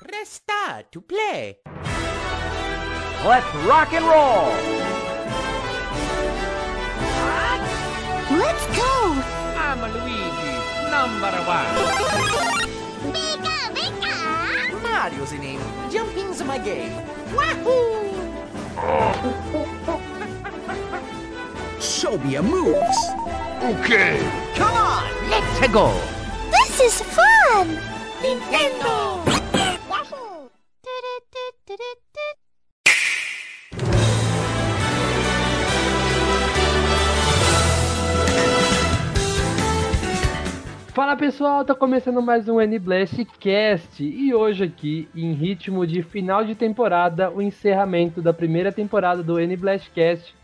Press star to play. Let's rock and roll! Let's go! I'm Luigi, number one. Pika, pika! Mario's the name. Jumping's my game. Wahoo! Show me your moves. Okay. Come on, let's go. This is fun! Nintendo. Pessoal, tá começando mais um N-Blast Cast e hoje aqui, em ritmo de final de temporada, o encerramento da primeira temporada do N-Blast Cast,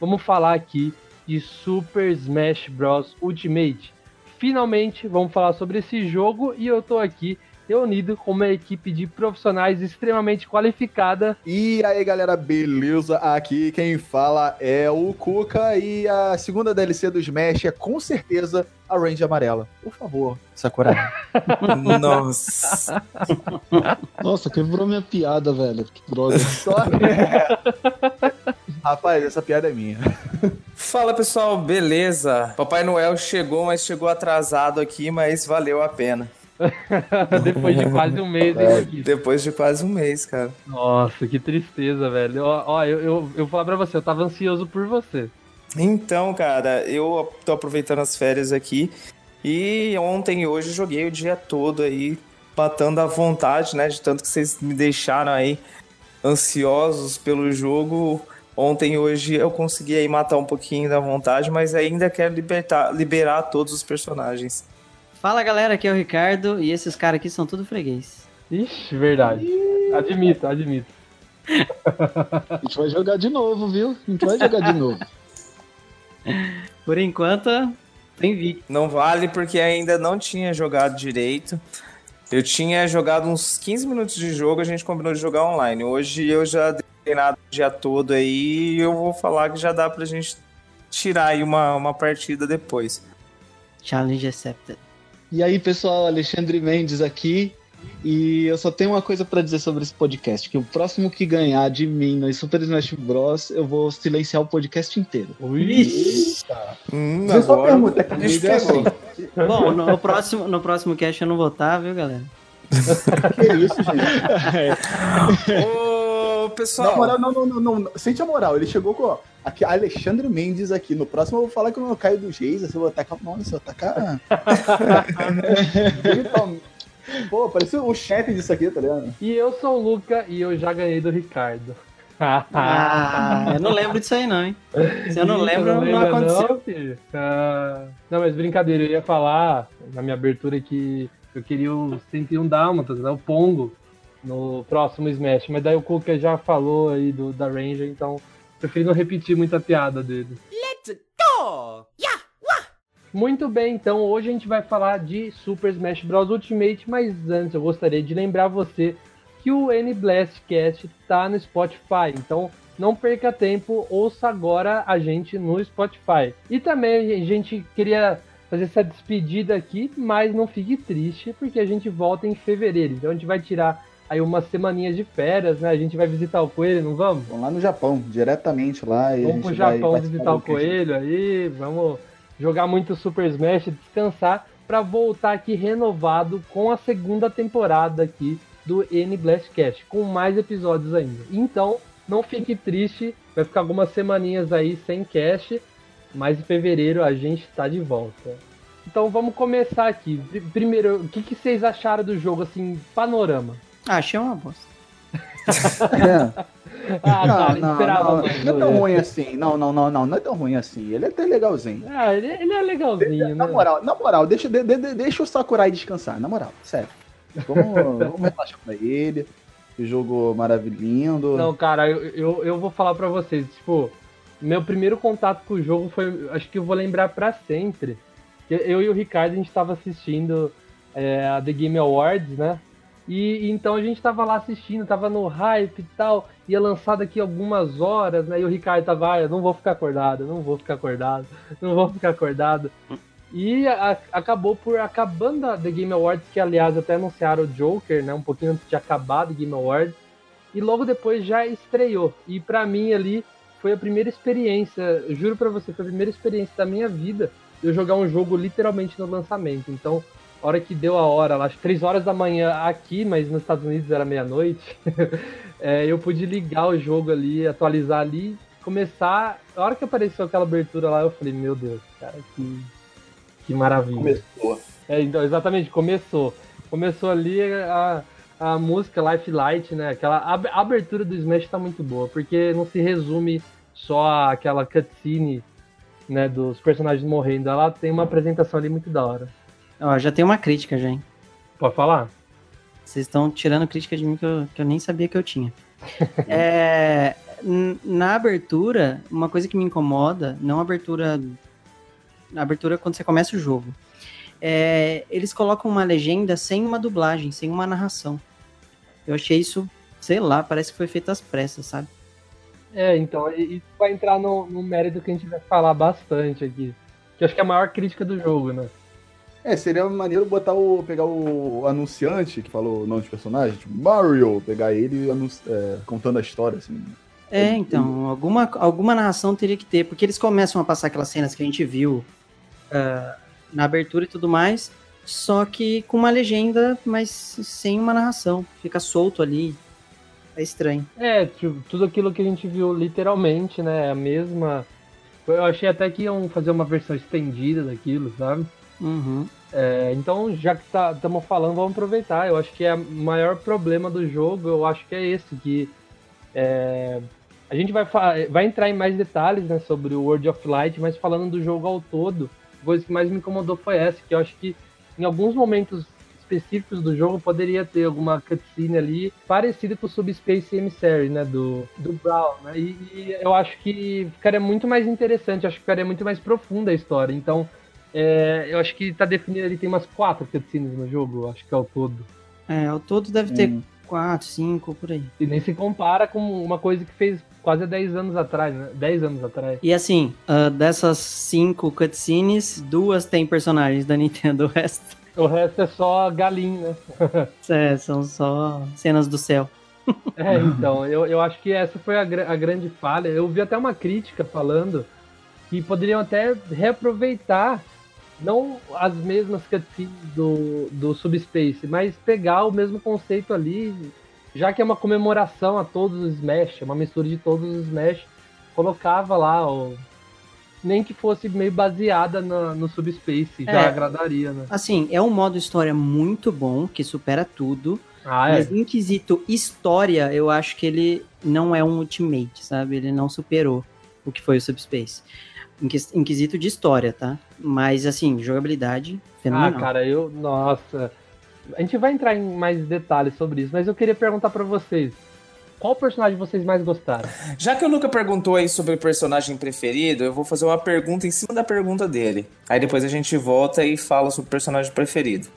vamos falar aqui de Super Smash Bros. Ultimate. Finalmente, vamos falar sobre esse jogo e eu tô aqui reunido com uma equipe de profissionais extremamente qualificada. E aí galera, beleza? Aqui quem fala é o Kuka e a segunda DLC do Smash é com certeza a Range Amarela. Por favor, Sakura. Nossa. Nossa, quebrou minha piada, velho. Que droga. Só... Rapaz, essa piada é minha. Fala pessoal, beleza? Papai Noel chegou, mas chegou atrasado aqui, mas valeu a pena. Depois de quase um mês, hein, Marquinhos? Depois de quase um mês, cara. Nossa, que tristeza, velho. Ó, ó, eu, eu, eu vou falar pra você, eu tava ansioso por você. Então, cara, eu tô aproveitando as férias aqui e ontem e hoje joguei o dia todo aí, matando à vontade, né? De tanto que vocês me deixaram aí ansiosos pelo jogo. Ontem e hoje eu consegui aí matar um pouquinho da vontade, mas ainda quero libertar, liberar todos os personagens. Fala galera, aqui é o Ricardo e esses caras aqui são tudo freguês. Ixi, verdade. Admito, admito. A gente vai jogar de novo, viu? A gente vai jogar de novo. Por enquanto, tem vi. Não vale porque ainda não tinha jogado direito. Eu tinha jogado uns 15 minutos de jogo, a gente combinou de jogar online. Hoje eu já dei treinado o dia todo aí e eu vou falar que já dá pra gente tirar aí uma, uma partida depois. Challenge accepted. E aí, pessoal, Alexandre Mendes aqui. E eu só tenho uma coisa pra dizer sobre esse podcast: que o próximo que ganhar de mim no Super Smash Bros., eu vou silenciar o podcast inteiro. Hum, Você só agora pergunta, é assim. Bom, no próximo, no próximo cast eu não vou estar, viu, galera? Que isso, gente? Ô, Na pessoal, moral, não, não, não, não. Sente a moral. Ele chegou com ó, aqui, Alexandre Mendes aqui. No próximo eu vou falar que eu não caio dos reis. Assim, eu vou atacar. Nossa, eu vou atacar. Pô, parecia o chefe disso aqui, tá ligado? E eu sou o Luca e eu já ganhei do Ricardo. Ah, eu não lembro disso aí não, hein? Se eu não lembro, não, lembra aconteceu. Não, filho? Ah, não, mas brincadeira, eu ia falar na minha abertura que eu queria o 101 Dálmatas, né? O Pongo no próximo Smash. Mas daí o Kuka já falou aí do, da Ranger, então preferi não repetir muita piada dele. Let's go. Yeah. Muito bem, então hoje a gente vai falar de Super Smash Bros. Ultimate, mas antes eu gostaria de lembrar você que o N-Blast Cast tá no Spotify, então não perca tempo, ouça agora a gente no Spotify. E também a gente queria fazer essa despedida aqui, mas não fique triste, porque a gente volta em fevereiro, então a gente vai tirar aí umas semaninhas de férias, né? A gente vai visitar o Coelho, não vamos? Vamos lá no Japão, diretamente lá. E Vamos pro Japão visitar o Coelho aí, vamos jogar muito Super Smash, descansar pra voltar aqui renovado com a segunda temporada aqui do N Blast Cast, com mais episódios ainda. Então, não fique triste, vai ficar algumas semaninhas aí sem cast, mas em fevereiro a gente tá de volta. Então vamos começar aqui. Pr- Primeiro, o que, que vocês acharam do jogo, assim, panorama? Ah, achei uma bosta. É. Ah, Não, cara, não, esperava não, mais. não é tão ruim assim. Não, não, não, não, não é tão ruim assim. Ele é até legalzinho. Ah, ele, ele é legalzinho, Na né? moral, na moral, deixa, de- de- deixa o Sakurai descansar, na moral, sério. Vamos, vamos relaxar pra ele. O jogo maravilhoso. Não, cara, eu, eu, eu vou falar pra vocês, tipo, meu primeiro contato com o jogo foi, acho que eu vou lembrar pra sempre. Eu, eu e o Ricardo, a gente tava assistindo é, a The Game Awards, né? E então a gente tava lá assistindo, tava no hype e tal, ia lançar daqui algumas horas, né? E o Ricardo tava, ah, não vou ficar acordado, não vou ficar acordado, não vou ficar acordado. E a- acabou por acabando a The Game Awards, que aliás até anunciaram o Joker, né? Um pouquinho antes de acabar The Game Awards. E logo depois já estreou. E pra mim ali foi a primeira experiência, juro pra você, foi a primeira experiência da minha vida eu jogar um jogo literalmente no lançamento. Então, hora que deu a hora, lá, acho que 3 horas da manhã aqui, mas nos Estados Unidos era meia-noite, é, eu pude ligar o jogo ali, atualizar ali, começar. A hora que apareceu aquela abertura lá, eu falei, meu Deus, cara, que, que maravilha. Começou. É, então, exatamente, começou. Começou ali a, a música Life Light, né? Aquela a abertura do Smash tá muito boa, porque não se resume só àquela cutscene, né, dos personagens morrendo. Ela tem uma apresentação ali muito da hora. Ó, já tem uma crítica já, hein? Pode falar? Vocês estão tirando crítica de mim que eu, que eu nem sabia que eu tinha. É, na abertura, uma coisa que me incomoda, não a abertura. Na abertura quando você começa o jogo. É, eles colocam uma legenda sem uma dublagem, sem uma narração. Eu achei isso, sei lá, parece que foi feito às pressas, sabe? É, então, isso vai entrar no, no mérito que a gente vai falar bastante aqui. Que eu acho que é a maior crítica do jogo, né? É, seria maneiro botar o. pegar o anunciante que falou o nome dos personagens, tipo Mario, pegar ele é, contando a história, assim. É, então, alguma, alguma narração teria que ter, porque eles começam a passar aquelas cenas que a gente viu ah, na abertura e tudo mais, só que com uma legenda, mas sem uma narração. Fica solto ali. É estranho. É, tipo, tudo aquilo que a gente viu literalmente, né? A mesma. Eu achei até que iam fazer uma versão estendida daquilo, sabe? Uhum. É, então, já que estamos falando, vamos aproveitar. Eu acho que é o maior problema do jogo, eu acho que é esse, que é, a gente vai, vai entrar em mais detalhes né, sobre o World of Light, mas falando do jogo ao todo, a coisa que mais me incomodou foi essa, que eu acho que em alguns momentos específicos do jogo poderia ter alguma cutscene ali parecida com o Subspace Emissary, né, do, do Brawl, né, e, e eu acho que ficaria muito mais interessante, acho que ficaria muito mais profunda a história, então é, eu acho que tá definido ali, tem umas quatro cutscenes no jogo, acho que é o todo. É, ao todo deve ter quatro, cinco, por aí. E nem se compara com uma coisa que fez quase 10 anos atrás, né? 10 anos atrás. E assim, ah, dessas cinco cutscenes, duas tem personagens da Nintendo, o resto O resto é só galinha, né? é, são só cenas do céu. É, então, eu, eu acho que essa foi a, gra- a grande falha. Eu vi até uma crítica falando que poderiam até reaproveitar não as mesmas cutscenes do, do Subspace, mas pegar o mesmo conceito ali, já que é uma comemoração a todos os Smash, é uma mistura de todos os Smash, colocava lá, o, nem que fosse meio baseada no, no Subspace, já É. agradaria, né? Assim, é um modo história muito bom, que supera tudo. Ah, é. Mas em quesito história, eu acho que ele não é um Ultimate, sabe? Ele não superou o que foi o Subspace. Em, ques- em quesito de história, tá? Mas, assim, jogabilidade, Ah, fenomenal. cara, eu. Nossa. A gente vai entrar em mais detalhes sobre isso, mas eu queria perguntar pra vocês. Qual personagem vocês mais gostaram? Já que o Luca perguntou aí sobre o personagem preferido, eu vou fazer uma pergunta em cima da pergunta dele. Aí depois a gente volta e fala sobre o personagem preferido.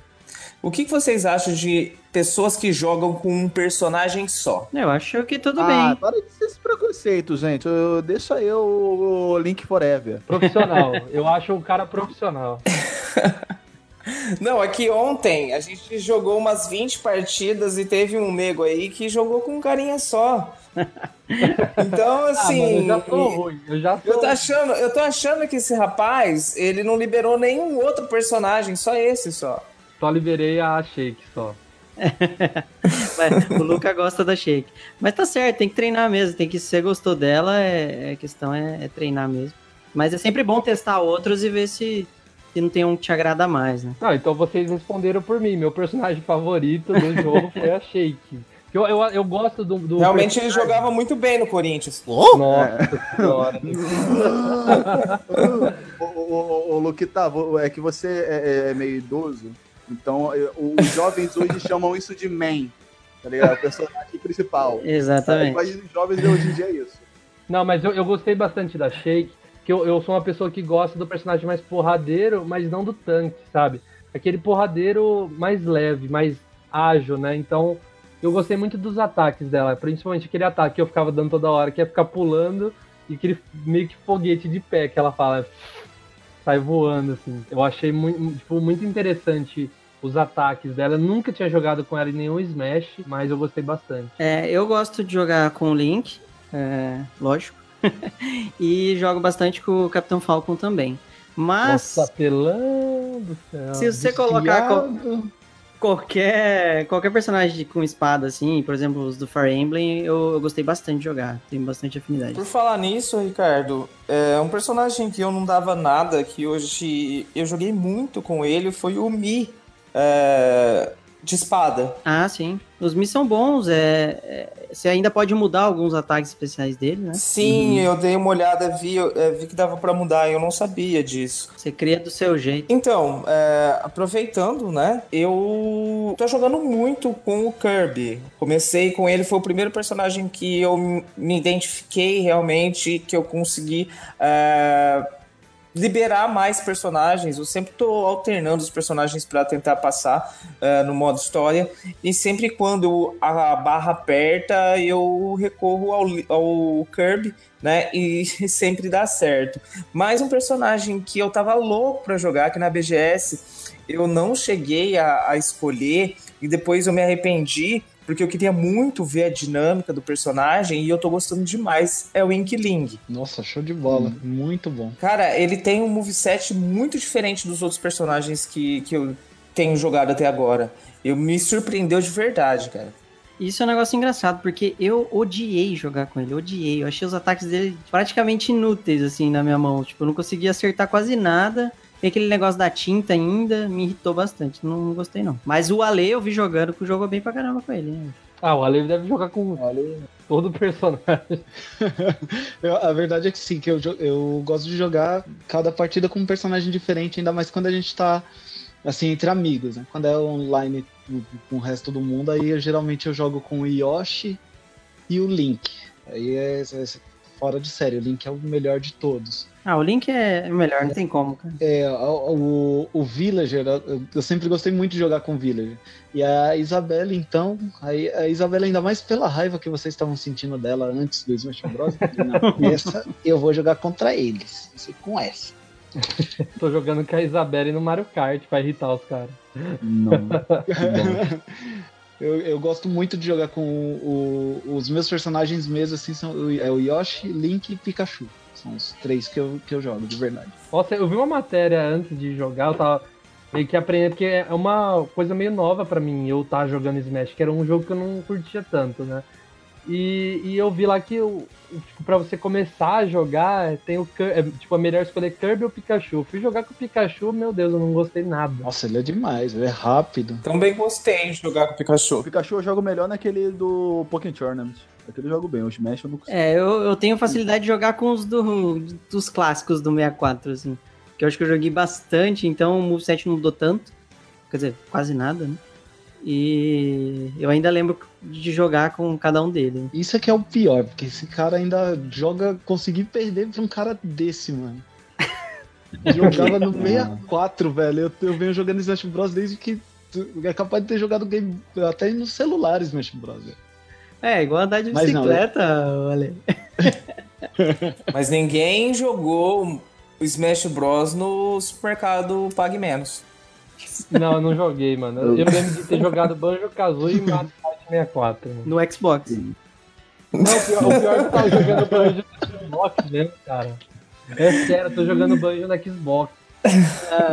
O que que vocês acham de pessoas que jogam com um personagem só? Eu acho que tudo ah, bem. para de ser esse preconceito, gente. Eu, deixa eu o Link Forever. Profissional. eu acho o cara profissional. Não, é que ontem a gente jogou umas 20 partidas e teve um nego aí que jogou com um carinha só. Então, Ah, assim. mano, eu já tô ruim. Eu já tô. Eu tô, achando, eu tô achando que esse rapaz, ele não liberou nenhum outro personagem, só esse só. Só liberei a Shake só. Mas o Luca gosta da Shake. Mas tá certo, tem que treinar mesmo. Tem que, se você gostou dela, é, a questão é, é treinar mesmo. Mas é sempre bom testar outros e ver se, se não tem um que te agrada mais, né? Não, então vocês responderam por mim. Meu personagem favorito do jogo foi a Shake. Eu, eu, eu gosto do. do Realmente ele personagem- jogava muito bem no Corinthians. Nossa senhora. ô, ô, ô, Luquita, é que você é, é meio idoso. Então, eu- os jovens hoje chamam isso de man. Tá ligado? O personagem principal. Exatamente. Mas os jovens de hoje em dia é isso. Não, mas eu, eu gostei bastante da Shake, que eu, eu sou uma pessoa que gosta do personagem mais porradeiro, mas não do tanque, sabe? Aquele porradeiro mais leve, mais ágil, né? Então, eu gostei muito dos ataques dela, principalmente aquele ataque que eu ficava dando toda hora, que é ficar pulando e aquele meio que foguete de pé que ela fala. Sai voando, assim. Eu achei muito, tipo, muito interessante os ataques dela. Eu nunca tinha jogado com ela em nenhum Smash, mas eu gostei bastante. É, eu gosto de jogar com o Link, é, lógico. e jogo bastante com o Capitão Falcon também. Mas. Nossa, apelão do céu. Se você colocar co qualquer, qualquer personagem com espada, assim, por exemplo, os do Fire Emblem, eu, eu gostei bastante de jogar. Tenho bastante afinidade. Por falar nisso, Ricardo, é um personagem que eu não dava nada, que hoje eu joguei muito com ele, foi o Mi. É, de espada. Ah, sim. Os Mi são bons, é, é, você ainda pode mudar alguns ataques especiais dele, né? Sim, uhum. eu dei uma olhada, vi, é, vi que dava para mudar, eu não sabia disso. Você cria do seu jeito. Então, é, aproveitando, né? Eu tô jogando muito com o Kirby. Comecei com ele, foi o primeiro personagem que eu me identifiquei realmente, que eu consegui é, liberar mais personagens. Eu sempre tô alternando os personagens para tentar passar uh, no modo história. E sempre quando a barra aperta, eu recorro ao, ao Kirby, né? E sempre dá certo. Mais um personagem que eu tava louco para jogar aqui na BGS, eu não cheguei a, a escolher e depois eu me arrependi porque eu queria muito ver a dinâmica do personagem e eu tô gostando demais, é o Inkling. Nossa, show de bola, hum. muito bom. Cara, ele tem um moveset muito diferente dos outros personagens que, que eu tenho jogado até agora. Eu me surpreendeu de verdade, cara. Isso é um negócio engraçado, porque eu odiei jogar com ele, odiei. Eu achei os ataques dele praticamente inúteis, assim, na minha mão. Tipo, eu não conseguia acertar quase nada. Tem aquele negócio da tinta ainda, me irritou bastante. Não, não gostei, não. Mas o Ale eu vi jogando, que jogou bem pra caramba com ele. Né? Ah, o Ale deve jogar com Ale... todo personagem. eu, a verdade é que sim, que eu, eu gosto de jogar cada partida com um personagem diferente, ainda mais quando a gente tá assim, entre amigos, né? Quando é online com o resto do mundo, aí eu, geralmente eu jogo com o Yoshi e o Link. Aí é, é fora de série, o Link é o melhor de todos. Ah, o Link é melhor, não tem como, cara. É, o, o Villager, eu sempre gostei muito de jogar com o Villager. E a Isabela, então, a, a Isabela, ainda mais pela raiva que vocês estavam sentindo dela antes do Smash Bros. Essa eu vou jogar contra eles. Com essa. Tô jogando com a Isabela no Mario Kart pra irritar os caras. Não. eu, eu gosto muito de jogar com o, o, os meus personagens mesmo, assim, são é o Yoshi, Link e Pikachu. São os três que eu, que eu jogo, de verdade. Nossa, eu vi uma matéria antes de jogar, eu tava meio que aprendendo, porque é uma coisa meio nova para mim eu estar tá jogando Smash, que era um jogo que eu não curtia tanto, né? E, e eu vi lá que o, tipo, pra você começar a jogar, tem o é, tipo, a melhor escolher Kirby ou Pikachu. fui jogar com o Pikachu, meu Deus, eu não gostei nada. Nossa, ele é demais, ele é rápido. Também gostei de jogar com o Pikachu. O Pikachu eu jogo melhor naquele do Pokémon Tournament. Aquele eu jogo bem, o Smash eu não consigo. É, eu, eu tenho facilidade de jogar com os do, dos clássicos do 64, assim. Que eu acho que eu joguei bastante, então o moveset não mudou tanto. Quer dizer, quase nada, né? E eu ainda lembro de jogar com cada um deles. Isso é que é o pior, porque esse cara ainda joga, conseguir perder pra um cara desse, mano. Jogava no 64, velho. Eu, eu venho jogando Smash Bros. desde que. É capaz de ter jogado game até nos celulares Smash Bros. Velho. É, igual andar de bicicleta, olha. Mas ninguém jogou o Smash Bros no supermercado Pague Menos. Não, eu não joguei, mano. Eu lembro de ter jogado Banjo Kazooie e Mario Kart 64. Mano. No Xbox. Não, o pior, o pior é que eu tava jogando Banjo no Xbox mesmo, cara. É sério, eu tô jogando Banjo na Xbox.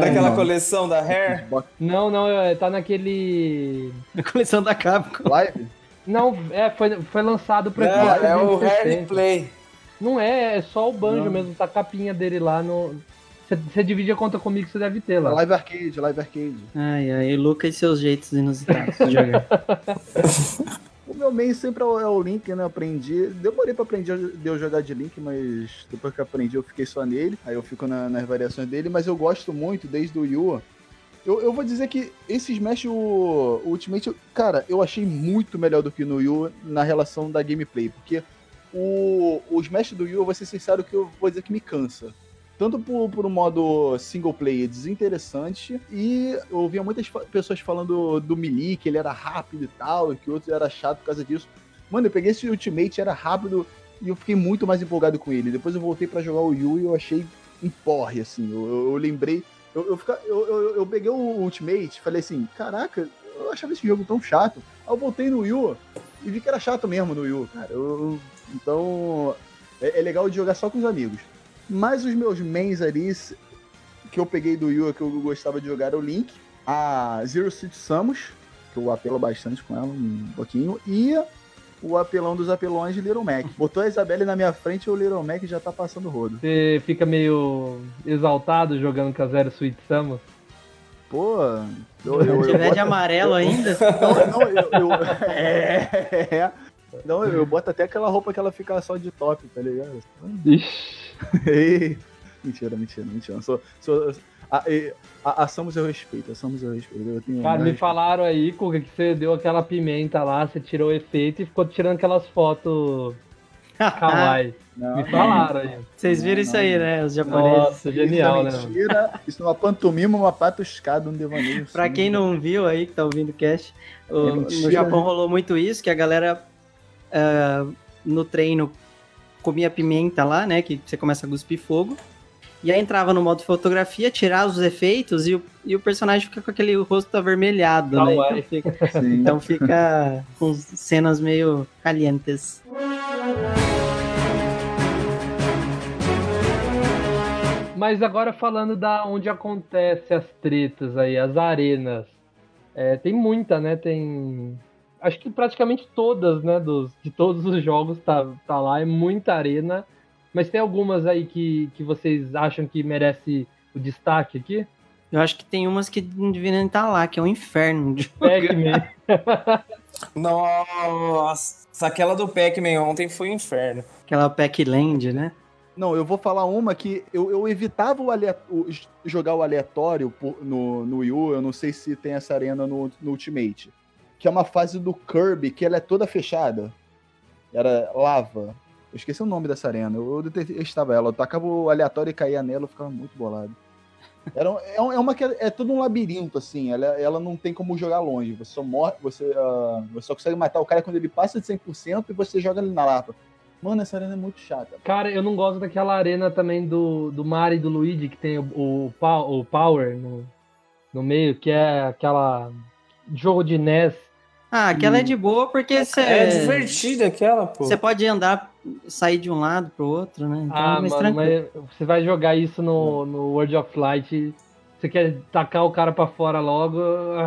Naquela não. coleção da Hair? Não, não, é, tá naquele. Na coleção da Capcom. Live? Não, é, foi, foi lançado pra É, é o Hair Play. Não é, é só o banjo não. mesmo, tá a capinha dele lá no. Você divide a conta comigo, você deve ter lá. Live Arcade, Live Arcade. Ai, ai, Lucas e seus jeitos inusitados de jogar. o meu main sempre é o é Link, né? Aprendi. Demorei pra aprender de eu jogar de Link, mas depois que aprendi eu fiquei só nele. Aí eu fico na, nas variações dele, mas eu gosto muito, desde o Yu. Eu, eu vou dizer que esse Smash o, o Ultimate, cara, eu achei muito melhor do que no Yu na relação da gameplay, porque o, o Smash do Yu, eu vou ser sincero que eu vou dizer que me cansa tanto por, por um modo single player desinteressante, e eu ouvia muitas pessoas falando do Melee, que ele era rápido e tal, e que o outro era chato por causa disso. Mano, eu peguei esse Ultimate, era rápido, e eu fiquei muito mais empolgado com ele. Depois eu voltei para jogar o Yu e eu achei um porre, assim. Eu, eu, eu lembrei. Eu, eu, fica- eu, eu, eu peguei o Ultimate falei assim: caraca, eu achava esse jogo tão chato. Aí eu voltei no Wii U e vi que era chato mesmo no Wii U, cara. Eu- então é, é legal de jogar só com os amigos. Mas os meus mains ali, que eu peguei do Wii U, que eu gostava de jogar, era o Link, a Zero Suit Samus, que eu apelo bastante com ela um pouquinho, e o apelão dos apelões de Little Mac. Botou a Isabelle na minha frente e o Little Mac já tá passando rodo. Você fica meio exaltado jogando com a Zero Sweet Samus? Pô, eu, eu, eu, tiver de boto- amarelo ainda, Não, não, eu, eu- é, é. Não, eu boto até aquela roupa que ela fica só de top, tá ligado? Ixi. Ei, mentira, mentira, mentira. Sou, sou, a, a, a Samus eu respeito, a Samus eu respeito. Eu tenho Cara, me falaram aí, Kuga, que você deu aquela pimenta lá, você tirou o efeito e ficou tirando aquelas fotos kawaii. Não, Me falaram aí. vocês viram isso aí, né? Os japoneses. Nossa, genial, né? isso é mano? mentira, isso é uma pantomima, uma patuscada, um devaneio. Pra quem não viu aí, que tá ouvindo o cast, o- É no Japão né? rolou muito isso, que a galera ah, no treino comia pimenta lá, né? Que você começa a cuspir fogo. E aí entrava no modo fotografia, tirava os efeitos e o, e o personagem fica com aquele rosto avermelhado, né? Então fica, então fica com cenas meio calientes. Mas agora falando da onde acontece as tretas aí, as arenas. É, tem muita, né? Tem. Acho que praticamente todas, né? Dos, de todos os jogos tá, tá lá, é muita arena. Mas tem algumas aí que, que vocês acham que merece o destaque aqui? Eu acho que tem umas que não nem estar lá, que é um inferno. de- Pac-Man. Nossa, aquela do Pac-Man ontem foi um inferno. Aquela Packland, né? Não, eu vou falar uma que eu, eu evitava o o- jogar o aleatório no, no Wii U, eu não sei se tem essa arena no, no Ultimate. Que é uma fase do Kirby, que ela é toda fechada. Era lava. Eu esqueci o nome dessa arena. Eu detestava ela. Eu tacava o aleatório e caía nela, eu ficava muito bolado. Era, é, é uma que é, é todo um labirinto, assim. Ela, ela não tem como jogar longe. Você só morre, você, ah, você só consegue matar o cara quando ele passa de 100% e você joga ele na lava. Mano, essa arena é muito chata. Cara, eu não gosto daquela arena também do, do Mario e do Luigi, que tem o, o, o Power no, no meio, que é aquela jogo de NES. Ah, aquela é de boa porque você. É divertida aquela, pô. Você pode andar, sair de um lado pro outro, né? Então Ah, é mais mano, tranquilo. mas você vai jogar isso no, no World of Light, você quer tacar o cara pra fora logo.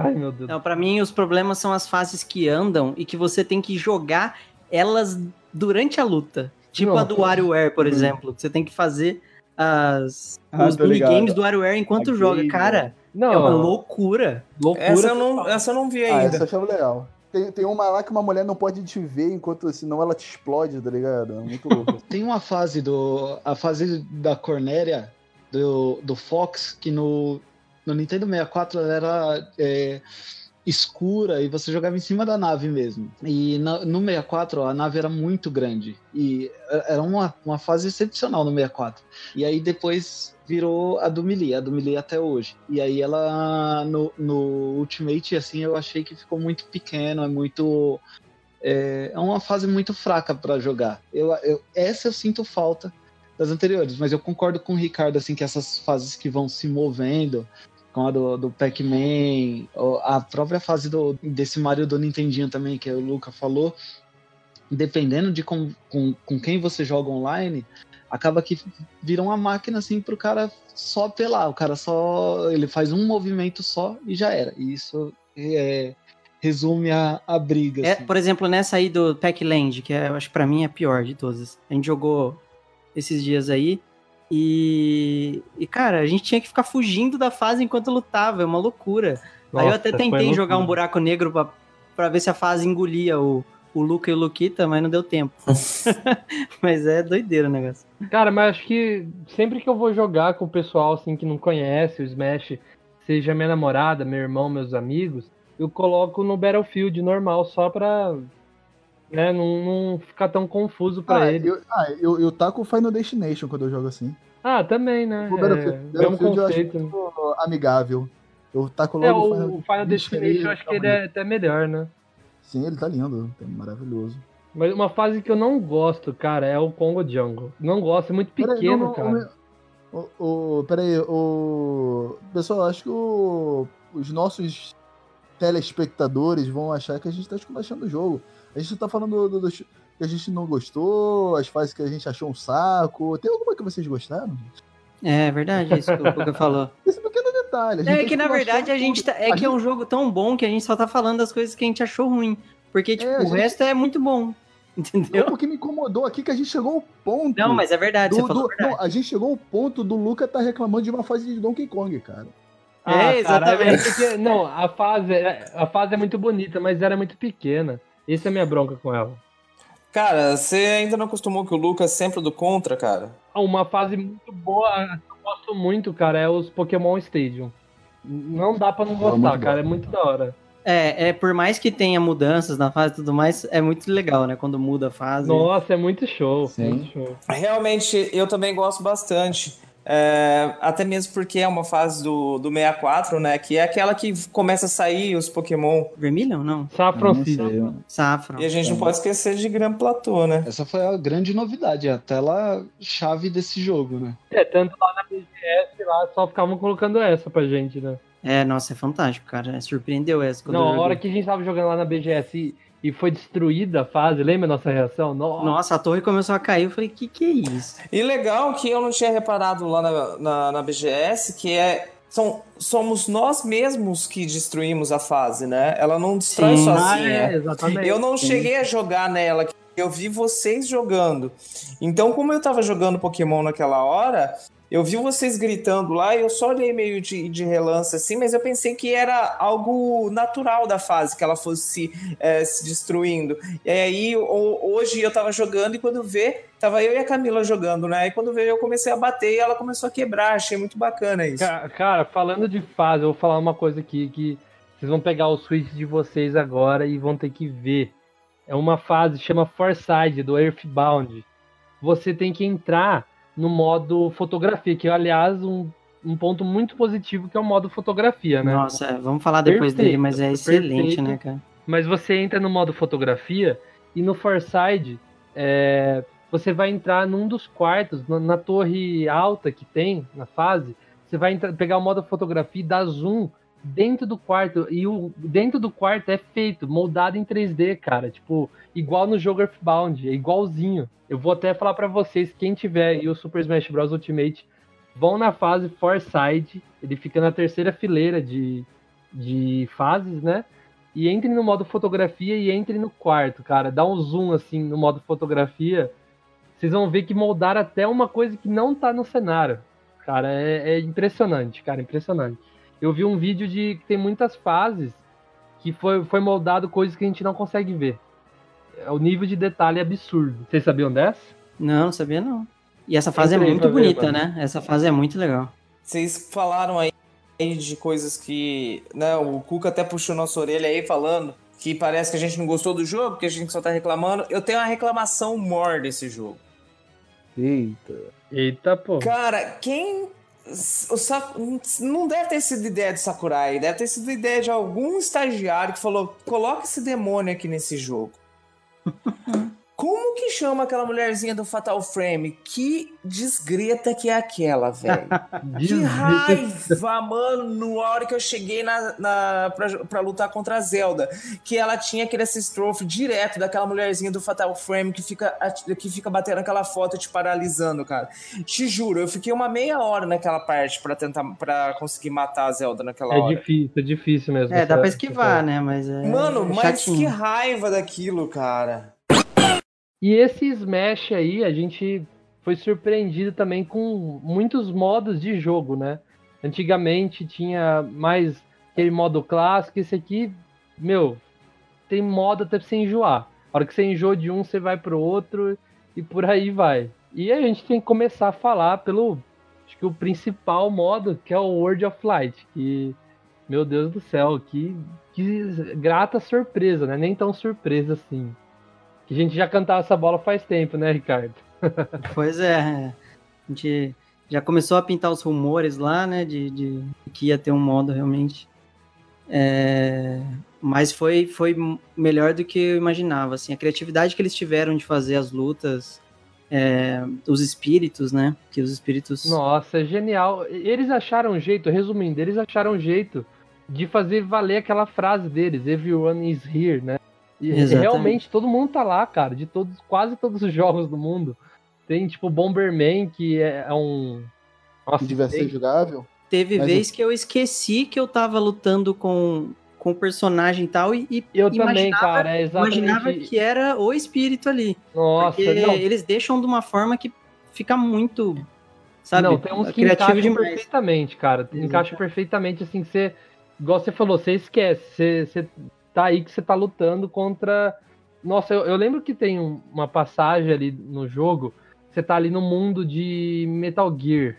Ai, meu Deus. Não, pra mim os problemas são as fases que andam e que você tem que jogar elas durante a luta. Tipo a Nossa. do WarioWare, por exemplo. que Você tem que fazer as, Ah, os minigames do WarioWare enquanto A joga. Cara, Não, é uma loucura. loucura. Essa eu não, essa eu não vi Ah, ainda. essa eu achava legal. Tem, tem uma lá que uma mulher não pode te ver enquanto senão ela te explode, tá ligado? É muito louco. Tem uma fase do. A fase da Cornélia, do, do Fox, que no, no Nintendo 64 ela era é, escura e você jogava em cima da nave mesmo. E na- no 64 a nave era muito grande. E era uma, uma fase excepcional no 64. E aí depois virou a do Melee, a do Melee até hoje. E aí ela no, no Ultimate, assim, eu achei que ficou muito pequeno, é muito. É, é uma fase muito fraca para jogar. Eu, eu- essa eu sinto falta das anteriores, mas eu concordo com o Ricardo, assim, que essas fases que vão se movendo, com a do, do Pac-Man, a própria fase do, desse Mario do Nintendinho também, que o Luca falou, dependendo de com, com, com quem você joga online, acaba que vira uma máquina assim pro cara só apelar. O cara só. Ele faz um movimento só e já era. E isso é, resume a, a briga. É, assim. por exemplo, nessa aí do Packland, que é, eu acho que pra mim é a pior de todas. A gente jogou esses dias aí. E, e, cara, a gente tinha que ficar fugindo da fase enquanto lutava, é uma loucura. aí eu Nossa, até tentei jogar um buraco negro pra, pra ver se a fase engolia o, o Luca e o Luquita, mas não deu tempo. mas é doideira o negócio. Cara, mas acho que sempre que eu vou jogar com o pessoal assim que não conhece o Smash, seja minha namorada, meu irmão, meus amigos, eu coloco no Battlefield normal só pra né, não, não ficar tão confuso pra ah, ele. eu, ah, eu, eu taco o Final Destination quando eu jogo assim. Ah, também, né? O É, Battlefield, mesmo Battlefield eu acho conceito. né? muito amigável. Eu taco É, logo o, o Final Destination eu acho que ele é até melhor, né? Sim, ele tá lindo, é maravilhoso. Mas uma fase que eu não gosto, cara, é o Congo Jungle. Não gosto, é muito pequeno, não, não, cara. não, O, o, peraí, o. Pessoal, acho que o- os nossos telespectadores vão achar que a gente tá esculachando o jogo. A gente tá falando do, do- que a gente não gostou, as fases que a gente achou um saco. Tem alguma que vocês gostaram? gente? É verdade, isso que o Puka falou. Esse pequeno detalhe. a gente É que na verdade a gente tá, é que é um jogo tão bom que a gente só tá falando das coisas que a gente achou ruim. Porque, tipo, É, a o gente- resto é muito bom. Entendeu? Não, porque me incomodou aqui que a gente chegou ao ponto. Não, mas é verdade, do, você falou do- a verdade. não, a gente chegou ao ponto do Luca tá reclamando de uma fase de Donkey Kong, cara. É, cara, exatamente. é porque- não, a fase, é- a fase é muito bonita, mas era muito pequena. Essa é a minha bronca com ela. Cara, você ainda não acostumou que o Lucas sempre é do contra, cara? Ah, Uma fase muito boa, gosto muito, cara, é os Pokémon Stadium. Não dá pra não gostar, muito cara, bom. é muito da hora. É, é, por mais que tenha mudanças na fase e tudo mais, é muito legal, né? Quando muda a fase. Nossa, é muito show, Sim. muito show. Realmente, eu também gosto bastante. É, até mesmo porque é uma fase do, do 64, né? Que é aquela que começa a sair os Pokémon. Vermilion? Não. Saffron não sei. Saffron. E a gente não pode esquecer de Gran Platô, né? Essa foi a grande novidade, a tela chave desse jogo, né? É, tanto lá na BGS, lá só ficavam colocando essa pra gente, né? É, nossa, é fantástico, cara. É, surpreendeu essa. Não, a hora que a gente tava jogando lá na BGS e, foi destruída a fase, lembra a nossa reação? Nossa, Nossa, a torre começou a cair. Eu falei, que que é isso? E legal que eu não tinha reparado lá na, na, na BGS, que é. São, somos nós mesmos que destruímos a fase, né? Ela não destrói Sim. Ah, sozinha. é, exatamente. Eu não cheguei a jogar nela, eu vi vocês jogando. Então, como eu tava jogando Pokémon naquela hora, eu vi vocês gritando lá e eu só olhei meio de, de relance assim, mas eu pensei que era algo natural da fase, que ela fosse se, eh, se destruindo. E aí, hoje eu tava jogando e quando vê, tava eu e a Camila jogando, né? E quando veio eu comecei a bater e ela começou a quebrar. Achei muito bacana isso. Ca- Cara, falando de fase, eu vou falar uma coisa aqui que vocês vão pegar o Switch de vocês agora e vão ter que ver. É uma fase chama Forside do Earthbound. Você tem que entrar no modo fotografia, que aliás, um, um ponto muito positivo que é o modo fotografia, né? Nossa, é, vamos falar depois Perfeito, dele, mas é excelente, perfeito. né, cara? Mas você entra no modo fotografia e no Forside é, você vai entrar num dos quartos, na, na torre alta que tem na fase. Você vai entrar- pegar o modo fotografia e dar zoom dentro do quarto. E o dentro do quarto é feito, moldado em 3D, cara. Tipo, igual no jogo Earthbound, é igualzinho. Eu vou até falar pra vocês, quem tiver aí o Super Smash Bros. Ultimate, vão na fase Forside. Ele fica na terceira fileira de, de fases, né? e entre no modo fotografia e entre no quarto, cara. Dá um zoom assim no modo fotografia. Vocês vão ver que moldaram até uma coisa que não tá no cenário. Cara, é, é impressionante, cara, impressionante. Eu vi um vídeo de que tem muitas fases que foi, foi moldado coisas que a gente não consegue ver. É, O nível de detalhe é absurdo. Vocês sabiam dessa? Não, não sabia não. E essa fase é muito ver, bonita, mano. né? Essa fase é muito legal. Vocês falaram aí de coisas que. Né, o Cuca até puxou nossa orelha aí falando que parece que a gente não gostou do jogo, que a gente só tá reclamando. Eu tenho uma reclamação maior desse jogo. Eita. Eita, pô. Cara, quem. O Sa- Não deve ter sido ideia de Sakurai, deve ter sido ideia de algum estagiário que falou: coloca esse demônio aqui nesse jogo. Que chama aquela mulherzinha do Fatal Frame? Que desgreta que é aquela, velho. Que raiva, mano, na hora que eu cheguei na, na, pra, pra lutar contra a Zelda. Que ela tinha aquele assist trophy direto daquela mulherzinha do Fatal Frame que fica, que fica batendo aquela foto te paralisando, cara. Te juro, eu fiquei uma meia hora naquela parte pra tentar para conseguir matar a Zelda naquela É hora. difícil, é difícil mesmo. É, dá pra esquivar, né? Mas é. Mano, é mas chatinho. que raiva daquilo, cara. E esse Smash aí, a gente foi surpreendido também com muitos modos de jogo, né? Antigamente tinha mais aquele modo clássico, esse aqui, meu, tem modo até pra você enjoar. A hora que você enjoa de um, você vai pro outro e por aí vai. E a gente tem que começar a falar pelo, acho que o principal modo, que é o World of Light, que, meu Deus do céu, que, que grata surpresa, né? Nem tão surpresa assim. Que a gente já cantava essa bola faz tempo, né, Ricardo? Pois é, é. A gente já começou a pintar os rumores lá, né? De, de que ia ter um modo realmente. É, mas foi, foi melhor do que eu imaginava. Assim, a criatividade que eles tiveram de fazer as lutas é, os espíritos, né? Que os espíritos. Nossa, é genial. Eles acharam um jeito, resumindo, eles acharam um jeito de fazer valer aquela frase deles, everyone is here, né? E Exatamente. realmente todo mundo tá lá, cara, de todos, quase todos os jogos do mundo. Tem tipo Bomberman, que é, é um. Nossa, Devia ser jogável. Teve Mas vez que eu esqueci que eu tava lutando com, com o personagem e tal, e, e Eu também, cara, é exatamente. imaginava que era o espírito ali. Nossa, porque não, eles deixam de uma forma que fica muito. Sabe? Não, tem uns que encaixam demais. perfeitamente, cara. Exato. Encaixa perfeitamente, assim, que você. Igual você falou, você esquece. Você, você tá aí que você tá lutando contra. Nossa, eu, eu lembro que tem um- uma passagem ali no jogo. Você tá ali no mundo de Metal Gear.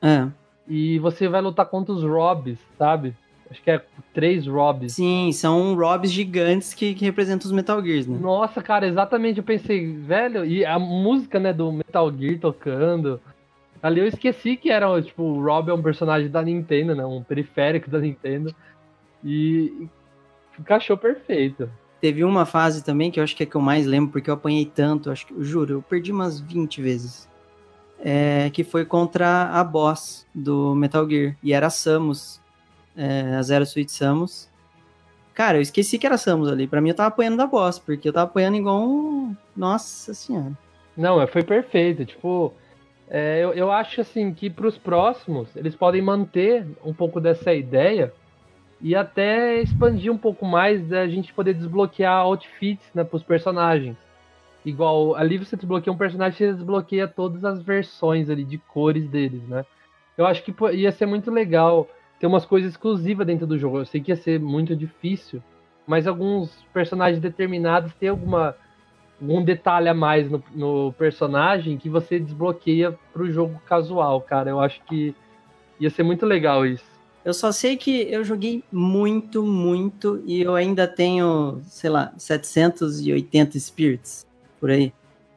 É. E você vai lutar contra os Robs, sabe? Acho que é três Robs. Sim, são Robs gigantes que, que representam os Metal Gears, né? Nossa, cara, exatamente. Eu pensei, velho, e a música, né, do Metal Gear tocando. Ali eu esqueci que era, tipo, o Rob é um personagem da Nintendo, né? Um periférico da Nintendo. E encaixou perfeito. Teve uma fase também que eu acho que é que eu mais lembro, porque eu apanhei tanto, acho que, eu juro, eu perdi umas 20 vezes. É, que foi contra a boss do Metal Gear. E era a Samus. É, a Zero Suit Samus. Cara, eu esqueci que era Samus ali. Pra mim eu tava apanhando da boss, porque eu tava apanhando igual um. Nossa senhora. Não, é, foi perfeito. Tipo, é, eu, eu acho assim que pros próximos eles podem manter um pouco dessa ideia e até expandir um pouco mais da gente poder desbloquear outfits né, pros personagens. Igual, ali você desbloqueia um personagem, você desbloqueia todas as versões ali de cores deles, né? Eu acho que ia ser muito legal ter umas coisas exclusivas dentro do jogo. Eu sei que ia ser muito difícil, mas alguns personagens determinados ter alguma algum detalhe a mais no, no personagem que você desbloqueia pro jogo casual, cara. Eu acho que ia ser muito legal isso. Eu só sei que eu joguei muito, muito, e eu ainda tenho, sei lá, 780 spirits por aí.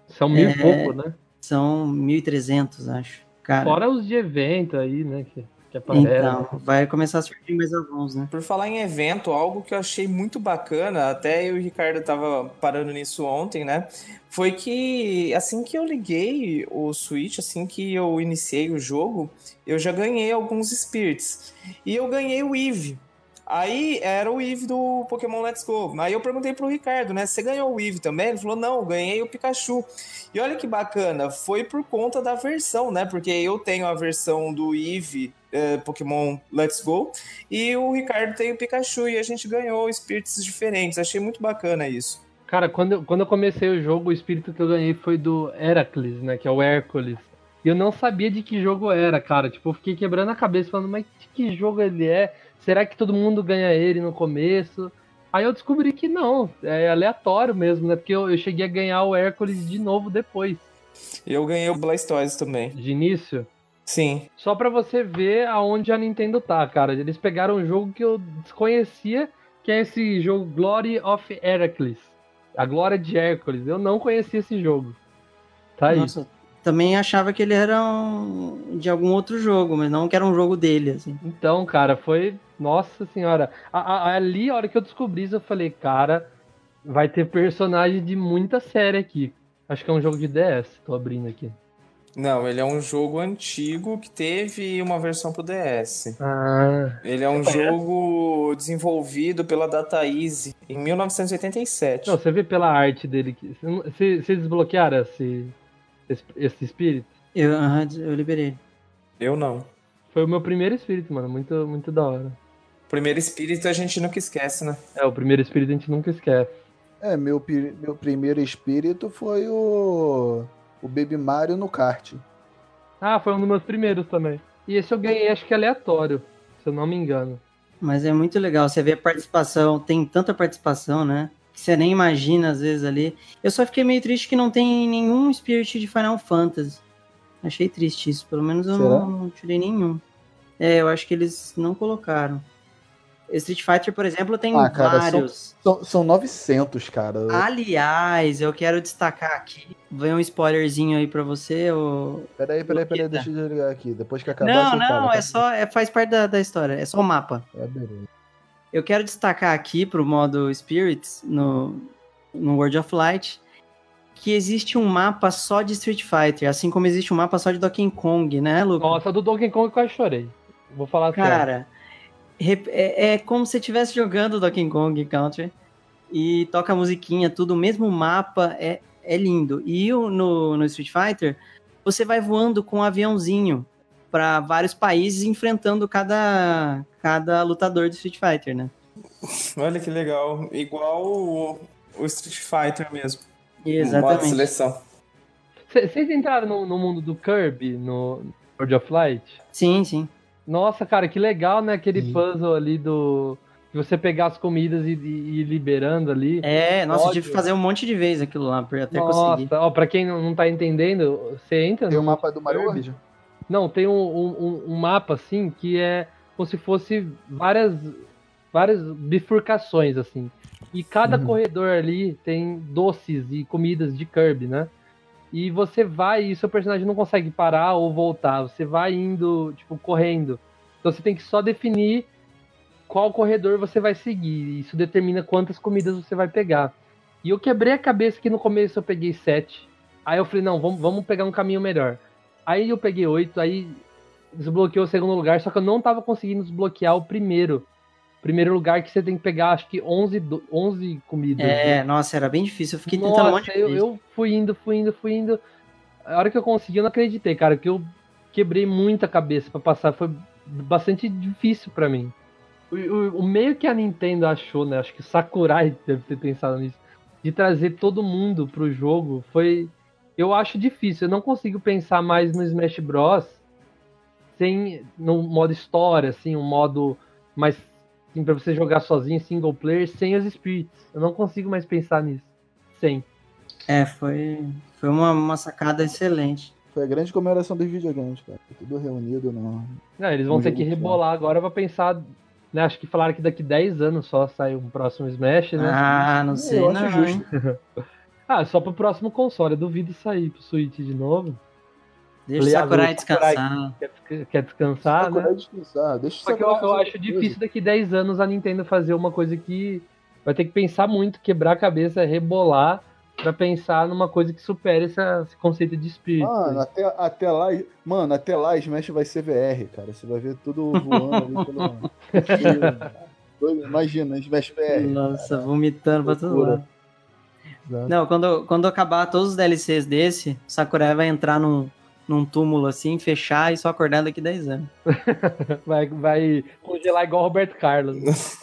São mil É, e pouco, né? São 1.300, acho. Cara, Fora os de evento aí, né? Que, que então, vai começar a surgir mais alguns, né? Por falar em evento, algo que eu achei muito bacana, até eu e o Ricardo tava parando nisso ontem, né? Foi que assim que eu liguei o Switch, assim que eu iniciei o jogo, eu já ganhei alguns Spirits. E eu ganhei o Eve. Aí era o Eve do Pokémon Let's Go. Aí eu perguntei pro Ricardo, né? Você ganhou o Eve também? Ele falou: não, ganhei o Pikachu. E olha que bacana, foi por conta da versão, né? Porque eu tenho a versão do Eve eh, Pokémon Let's Go e o Ricardo tem o Pikachu e a gente ganhou Spirits diferentes. Achei muito bacana isso. Cara, quando, eu- quando eu comecei o jogo, o espírito que eu ganhei foi do Heracles, né? Que é o Hércules. E eu não sabia de que jogo era, cara. Tipo, eu fiquei quebrando a cabeça, falando, mas de que jogo ele é? Será que todo mundo ganha ele no começo? Aí eu descobri que não, é aleatório mesmo, né? Porque eu, eu cheguei a ganhar o Hércules de novo depois, E eu ganhei o Blastoise também. de início. Sim. Só pra você ver aonde a Nintendo tá, cara. Eles pegaram um jogo que eu desconhecia, que é esse jogo Glory of Heracles. A Glória de Hércules. Eu não conhecia esse jogo. Tá aí. Nossa, também achava que ele era um, de algum outro jogo, mas não que era um jogo dele, assim. Então, cara, foi. Nossa senhora. A- a- ali, a hora que eu descobri isso, eu falei, cara, vai ter personagem de muita série aqui. Acho que é um jogo de DS. Tô abrindo aqui. Não, ele é um jogo antigo que teve uma versão pro DS. Ah. Ele é um jogo desenvolvido pela Data Easy em 1987. Não, você vê pela arte dele que. você não- Você, você desbloquearam esse, esse, esse espírito? Eu, aham, eu liberei. Eu não. Foi o meu primeiro espírito, mano. Muito, muito da hora. Primeiro espírito a gente nunca esquece, né? É, o primeiro espírito a gente nunca esquece. É, meu, meu primeiro espírito foi o. O Baby Mario no kart. Ah, foi um dos meus primeiros também. E esse eu ganhei, acho que aleatório, se eu não me engano. Mas é muito legal, você vê a participação, tem tanta participação, né? Que você nem imagina às vezes ali. Eu só fiquei meio triste que não tem nenhum Spirit de Final Fantasy. Achei triste isso, pelo menos eu não, não tirei nenhum. É, eu acho que eles não colocaram. Street Fighter, por exemplo, tem Ah, cara, vários. São, são 900, cara. Aliás, eu quero destacar aqui. Vem um spoilerzinho aí pra você. Ou... Peraí, peraí, peraí, deixa eu desligar aqui. Depois que acabar, Não, não, tá? é só. É, faz parte da, da história. É só o mapa. É, beleza. Eu quero destacar aqui pro modo Spirits no, no World of Light que existe um mapa só de Street Fighter, assim como existe um mapa só de Donkey Kong, né, Lucas? Nossa, do Donkey Kong eu quase chorei. Vou falar. Cara, é, é como se você estivesse jogando Donkey Kong Country e toca a musiquinha, tudo, o mesmo mapa, é, é lindo. E o- no, no Street Fighter, você vai voando com um aviãozinho para vários países, enfrentando cada, cada lutador do Street Fighter, né? Olha que legal. Igual o, o Street Fighter mesmo. Modo Exatamente. seleção. C- Vocês entraram no, no mundo do Kirby, no World of Light? Sim, sim. Nossa, cara, que legal, né? Aquele Sim. puzzle ali do. De você pegar as comidas e, e ir liberando ali. É, nossa, eu tive que fazer um monte de vezes aquilo lá pra até Nossa, conseguir. ó, pra quem não, não tá entendendo, você entra Tem o no mapa do Mario Kirby. World? Não, tem um, um- um- mapa assim que é como se fosse várias, várias bifurcações assim. E cada Uhum. corredor ali tem doces e comidas de Kirby, né? E você vai e seu personagem não consegue parar ou voltar. Você vai indo, tipo, correndo. Então você tem que só definir qual corredor você vai seguir. Isso determina quantas comidas você vai pegar. E eu quebrei a cabeça que no começo eu peguei sete. Aí eu falei, não, vamos, vamos pegar um caminho melhor. Aí eu peguei oito, aí desbloqueou o segundo lugar, só que eu não tava conseguindo desbloquear o primeiro. Primeiro lugar que você tem que pegar, acho que 11, do- 11 comidas. É, nossa, era bem difícil. Eu fiquei tentando um monte Nossa, de eu, eu fui indo, fui indo, fui indo. A hora que eu consegui, eu não acreditei, cara, que eu quebrei muita cabeça pra passar. Foi bastante difícil pra mim. O, o- o meio que a Nintendo achou, né? Acho que o Sakurai deve ter pensado nisso. De trazer todo mundo pro jogo foi. Eu acho difícil. Eu não consigo pensar mais no Smash Bros. sem. no modo história, assim, um modo mais. Assim, pra você jogar sozinho, single player, sem os spirits. Eu não consigo mais pensar nisso. Sem. É, foi, foi uma, uma sacada excelente. Foi a grande comemoração dos videogames, cara. Tudo reunido no. Não, eles vão ter que rebolar agora pra pensar. Né, acho que falaram que daqui 10 anos só sai um próximo Smash, né? Ah, não sei, eu acho não. justo. Ah, só pro próximo console. Eu duvido sair pro Switch de novo. Deixa o Aliás, Sakurai descansar. Quer, quer descansar, Sakurai né? descansar. Deixa o Só que eu, eu acho difícil daqui 10 anos a Nintendo fazer uma coisa que vai ter que pensar muito, quebrar a cabeça, rebolar pra pensar numa coisa que supere essa- esse conceito de espírito. Mano, até, até lá, mano, até lá Smash vai ser VR, cara. Você vai ver tudo voando ali pelo. Imagina, Smash VR. Nossa, vomitando pra todo Loucura. Lado. Não, quando, quando acabar todos os DLCs desse, o Sakurai vai entrar num, num túmulo assim, fechar e só acordar daqui 10 anos. Vai, vai congelar igual o Roberto Carlos.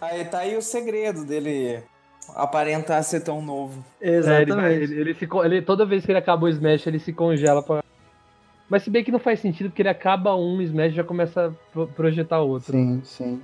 Aí tá aí o segredo dele aparentar ser tão novo. É, ele, Exatamente. ele- ele se ele- toda vez que ele acaba o Smash, ele se congela pra. Mas se bem que não faz sentido, porque ele acaba um Smash e já começa a pro- projetar outro. Sim, sim.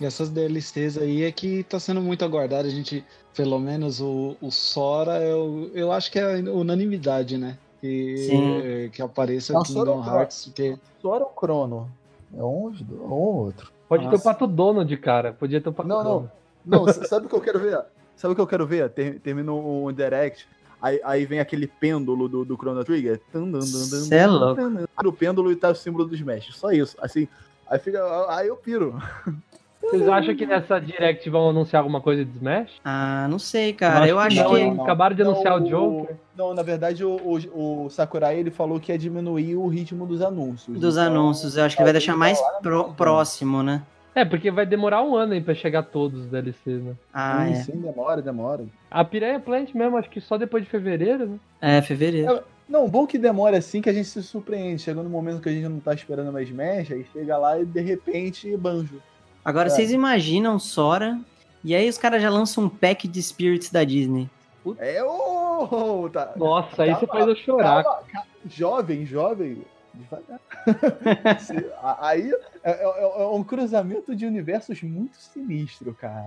E essas DLCs aí é que tá sendo muito aguardado. A gente, pelo menos o, o Sora, eu, eu acho que é unanimidade, né? Que, Sim. que apareça Não, o Sora Kingdom é o Hearts. Porque... Só era o Crono. É um, dos um ou outro. Pode ter o Nossa. Pato Donald, cara. Podia ter o Pato Não, não. Donald. Não, s- sabe o que eu quero ver? Sabe o que eu quero ver? Ter, termina um Direct, aí, aí vem aquele pêndulo do, do Chrono Trigger. Cê é louco. O pêndulo e tá o símbolo do Smash. Só isso. Assim, aí fica. Aí eu piro. Vocês acham que nessa Direct vão anunciar alguma coisa de Smash? Ah, não sei, cara. Eu acho não, que. hein? Acabaram de anunciar Não, o Joker. Não, na verdade, o, o, o Sakurai ele falou que ia diminuir o ritmo dos anúncios. Dos Então, anúncios, eu acho que ele vai deixar mais pro- próximo, né? É, porque vai demorar um ano aí pra chegar todos os DLCs, né? Ah, sim, é. sim, demora, demora. A Piranha Plant mesmo, acho que só depois de fevereiro, né? É, fevereiro. Não, bom que demora assim que a gente se surpreende. Chega no momento que a gente não tá esperando mais Smash, aí chega lá e de repente banjo. Agora, É. vocês imaginam Sora, e aí os caras já lançam um pack de Spirits da Disney. É o. tá. Nossa, aí Calma, você faz eu chorar. calma, calma. Jovem, jovem. Devagar. Aí é, é- é um cruzamento de universos muito sinistro, cara.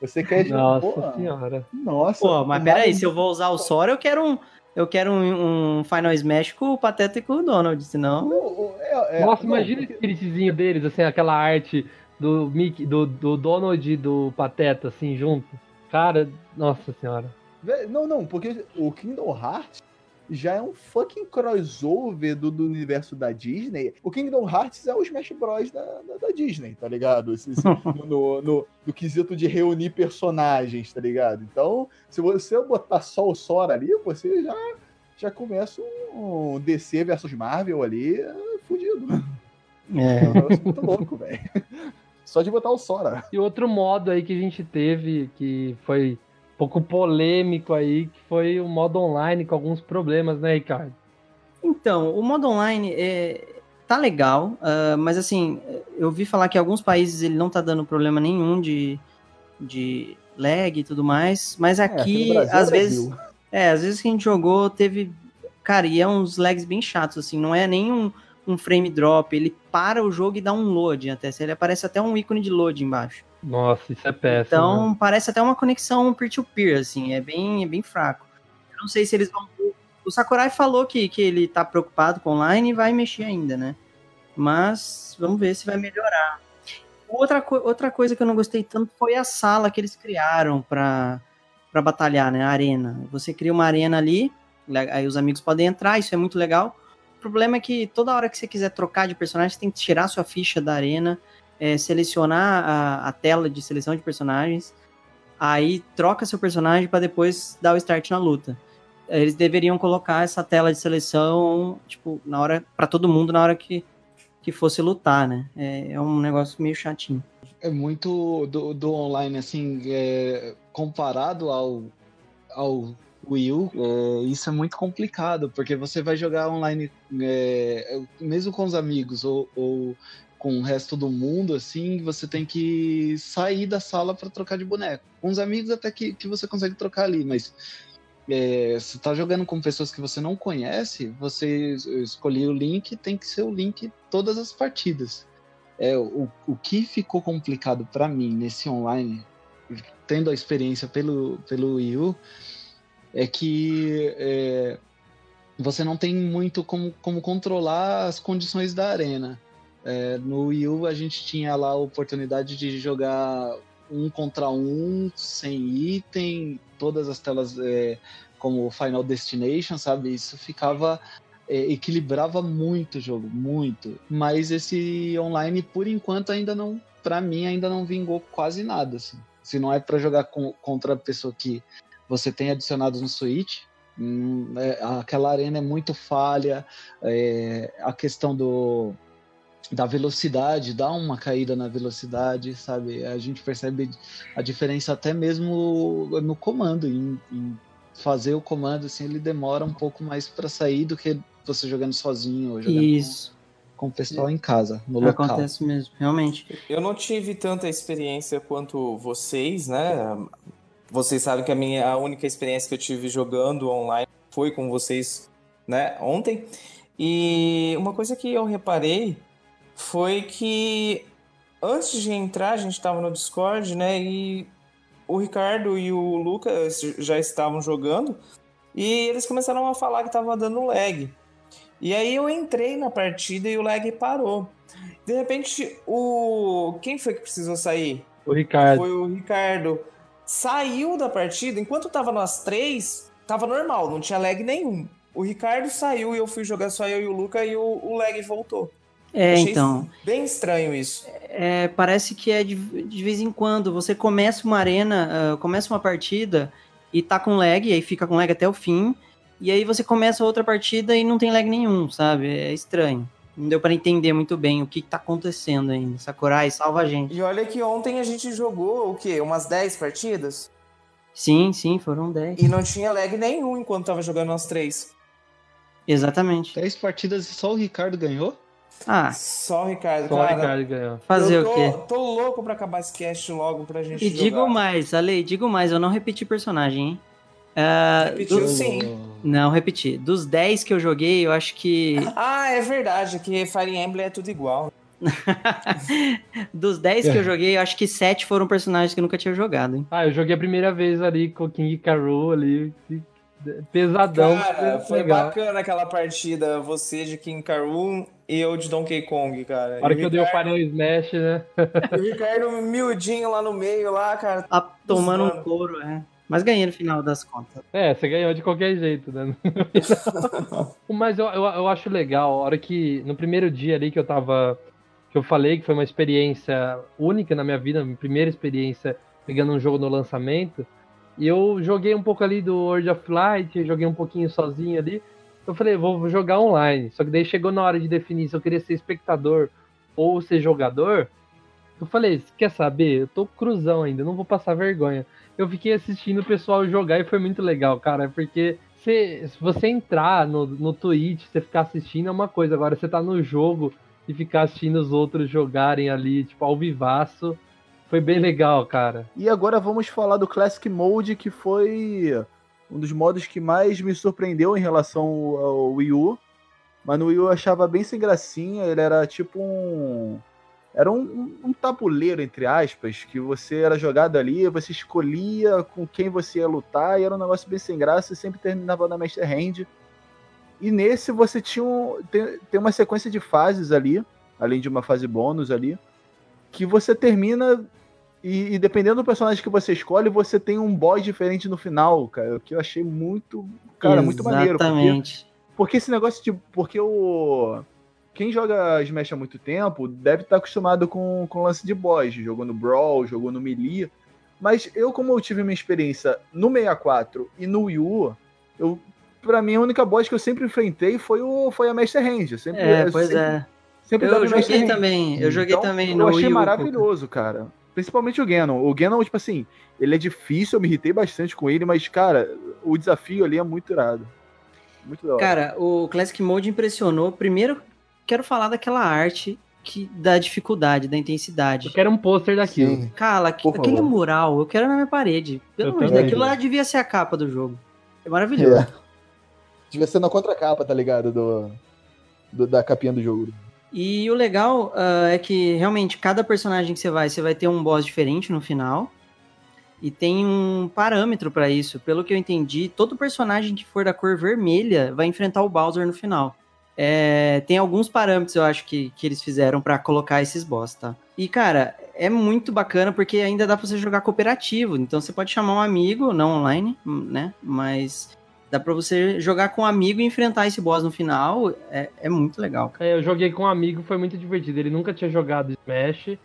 Você quer. Nossa Pô, senhora. Nossa. Pô, mas peraí, se eu vou usar o Sora, eu quero um. Eu quero um, um Final Smash com o Pateta e com o Donald, senão. É- é- Nossa, não, imagina o spiritzinho deles, assim, aquela arte do Mickey, do, do Donald e do Pateta, assim, junto. Cara, nossa senhora. Não, não, porque o Kingdom Hearts, já é um fucking crossover do, do universo da Disney. O Kingdom Hearts é o Smash Bros. da, da, da Disney, tá ligado? Esse- esse- no, no, no quesito de reunir personagens, tá ligado? Então, se você botar só o Sora ali, você já, já começa um DC versus Marvel ali, é, fudido. É. É um muito louco, velho. Só de botar o Sora. E outro modo aí que a gente teve, que foi um pouco polêmico aí, que foi o modo online com alguns problemas, né, Ricardo? Então, o modo online é, tá legal, ah, mas assim, eu ouvi falar que em alguns países ele não tá dando problema nenhum de, de lag e tudo mais, mas aqui, no Brasil é às vezes, Brasil. é, às vezes que a gente jogou, teve, cara, e é uns lags bem chatos, assim, não é nem um, frame drop, ele para o jogo e dá um load até, ele aparece até um ícone de load embaixo. Nossa, isso é péssimo. Então, parece até uma conexão peer-to-peer, assim, é bem, é bem fraco. Eu não sei se eles vão. O Sakurai falou que, que ele tá preocupado com online e vai mexer ainda, né? Mas vamos ver se vai melhorar. Outra, co- outra coisa que eu não gostei tanto foi a sala que eles criaram pra batalhar, né? A arena. Você cria uma arena ali, aí os amigos podem entrar, isso é muito legal. Problema é que toda hora que você quiser trocar de personagem, você tem que tirar sua ficha da arena é, selecionar a, a tela de seleção de personagens, aí troca seu personagem para depois dar o start na luta. Eles deveriam colocar essa tela de seleção, tipo, na hora para todo mundo na hora que, que fosse lutar, né? É, é um negócio meio chatinho. É muito do, do online, assim, é, comparado ao, ao Wii U, é, isso é muito complicado, porque você vai jogar online, é, mesmo com os amigos ou, ou com o resto do mundo, assim, você tem que sair da sala para trocar de boneco. Com os amigos até que, que você consegue trocar ali, mas é, você tá jogando com pessoas que você não conhece, você escolher o link, tem que ser o link todas as partidas. É, o, o que ficou complicado para mim nesse online, tendo a experiência pelo, pelo Wii U, é que é, você não tem muito como, como controlar as condições da arena. É, no Wii U a gente tinha lá a oportunidade de jogar um contra um, sem item, todas as telas é, como Final Destination, sabe? Isso ficava é, equilibrava muito o jogo, muito. Mas esse online, por enquanto, ainda não, para mim, ainda não vingou quase nada. Assim. Se não é para jogar com, contra a pessoa que você tem adicionado no Switch, hum, é, aquela arena é muito falha. é, a questão do da velocidade, dá uma caída na velocidade, sabe? A gente percebe a diferença até mesmo no comando, em, em fazer o comando, assim, ele demora um pouco mais para sair do que você jogando sozinho ou jogando Isso, com, com o pessoal em casa, no local. acontece mesmo, realmente. Eu não tive tanta experiência quanto vocês, né? Vocês sabem que a minha a única experiência que eu tive jogando online foi com vocês, né, ontem. E uma coisa que eu reparei foi que antes de entrar, a gente estava no Discord, né? E o Ricardo e o Lucas já estavam jogando e eles começaram a falar que tava dando lag. E aí eu entrei na partida e o lag parou. De repente, o. Quem foi que precisou sair? O Ricardo. Foi o Ricardo. Saiu da partida, enquanto tava nós três, tava normal, não tinha lag nenhum. O Ricardo saiu e eu fui jogar só eu e o Luca e o, o lag voltou. É, Achei então. Bem estranho isso. É, parece que é de, de vez em quando. Você começa uma arena, ah, começa uma partida e tá com lag, e aí fica com lag até o fim. E aí você começa outra partida e não tem lag nenhum, sabe? É estranho. Não deu pra entender muito bem o que, que tá acontecendo ainda. Sakurai, salva a gente. E olha que ontem a gente jogou o quê? Umas 10 partidas? Sim, sim, foram 10. E não tinha lag nenhum enquanto tava jogando nós três. Exatamente. 10 partidas e só o Ricardo ganhou? Ah, Só o Ricardo, Só o cara. Ricardo ganhou. fazer eu o tô, quê? tô louco pra acabar esse cast logo pra gente E jogar. digo mais, Ale, digo mais, eu não repeti personagem, hein? Ah, Repetiu dos- sim. Não, repeti. Dos 10 que eu joguei, eu acho que. Ah, é verdade, que Fire Emblem é tudo igual. Dos 10 que eu joguei, eu acho que 7 foram personagens que eu nunca tinha jogado, hein? Ah, eu joguei a primeira vez ali com o King Carol ali. Pesadão. Cara, foi legal. bacana aquela partida. Você de King Karun e eu de Donkey Kong, cara. A hora E que o eu dei o Ricardo- Final Smash, né? O Ricardo miudinho lá no meio, lá, cara. Tá tomando um couro, é. Mas ganhei no final das contas. É, você ganhou de qualquer jeito, né? Mas eu, eu, eu acho legal, a hora que. No primeiro dia ali que eu tava. Que eu falei que foi uma experiência única na minha vida, minha primeira experiência pegando um jogo no lançamento. E eu joguei um pouco ali do World of Light, joguei um pouquinho sozinho ali. Eu falei, vou jogar online. Só que daí chegou na hora de definir se eu queria ser espectador ou ser jogador. Eu falei, quer saber? Eu tô cruzão ainda, não vou passar vergonha. Eu fiquei assistindo o pessoal jogar e foi muito legal, cara, porque se, se você entrar no, no Twitch, você ficar assistindo é uma coisa, agora você tá no jogo e ficar assistindo os outros jogarem ali, tipo, ao vivaço, foi bem legal, cara. E agora vamos falar do Classic Mode, que foi um dos modos que mais me surpreendeu em relação ao Wii U. Mas no Wii U eu achava bem sem gracinha, ele era tipo um era um, um, tabuleiro, entre aspas, que você era jogado ali, você escolhia com quem você ia lutar, e era um negócio bem sem graça, e sempre terminava na Master Hand. E nesse você tinha um, tem, tem uma sequência de fases ali, além de uma fase bônus ali, que você termina e, e, dependendo do personagem que você escolhe, você tem um boss diferente no final, cara. Que eu achei muito, cara, Exatamente. muito maneiro. Porque, porque esse negócio de. Porque o quem joga Smash há muito tempo deve estar acostumado com, com lance de boss, jogou no Brawl, jogou no Melee. Mas eu, como eu tive minha experiência no 64 e no Wii U, eu, pra mim a única boss que eu sempre enfrentei foi, o, foi a Master Hand. Sempre, é, pois sempre, é. Sempre eu joguei também, eu joguei então, também no Eu achei Wii U, maravilhoso, cara. Principalmente o Ganon. O Ganon, tipo assim, ele é difícil, eu me irritei bastante com ele, mas, cara, o desafio ali é muito irado. Muito da hora. Cara, o Classic Mode impressionou. Primeiro, quero falar daquela arte que da dificuldade, da intensidade. Eu quero um pôster daquilo. Sim. Cala, aquele mural, eu quero na minha parede. Pelo amor de Deus, aquilo lá devia ser a capa do jogo. É maravilhoso. É. Devia ser na contracapa, tá ligado? Do, do, da capinha do jogo. E o legal uh, é que realmente cada personagem que você vai, você vai ter um boss diferente no final. E tem um parâmetro para isso. Pelo que eu entendi, todo personagem que for da cor vermelha vai enfrentar o Bowser no final. É, tem alguns parâmetros, eu acho, que, que eles fizeram para colocar esses boss, tá? E, cara, é muito bacana porque ainda dá pra você jogar cooperativo. Então você pode chamar um amigo, não online, né? Mas dá pra você jogar com um amigo e enfrentar esse boss no final. É, é muito legal. Cara. É, eu joguei com um amigo, foi muito divertido. Ele nunca tinha jogado Smash.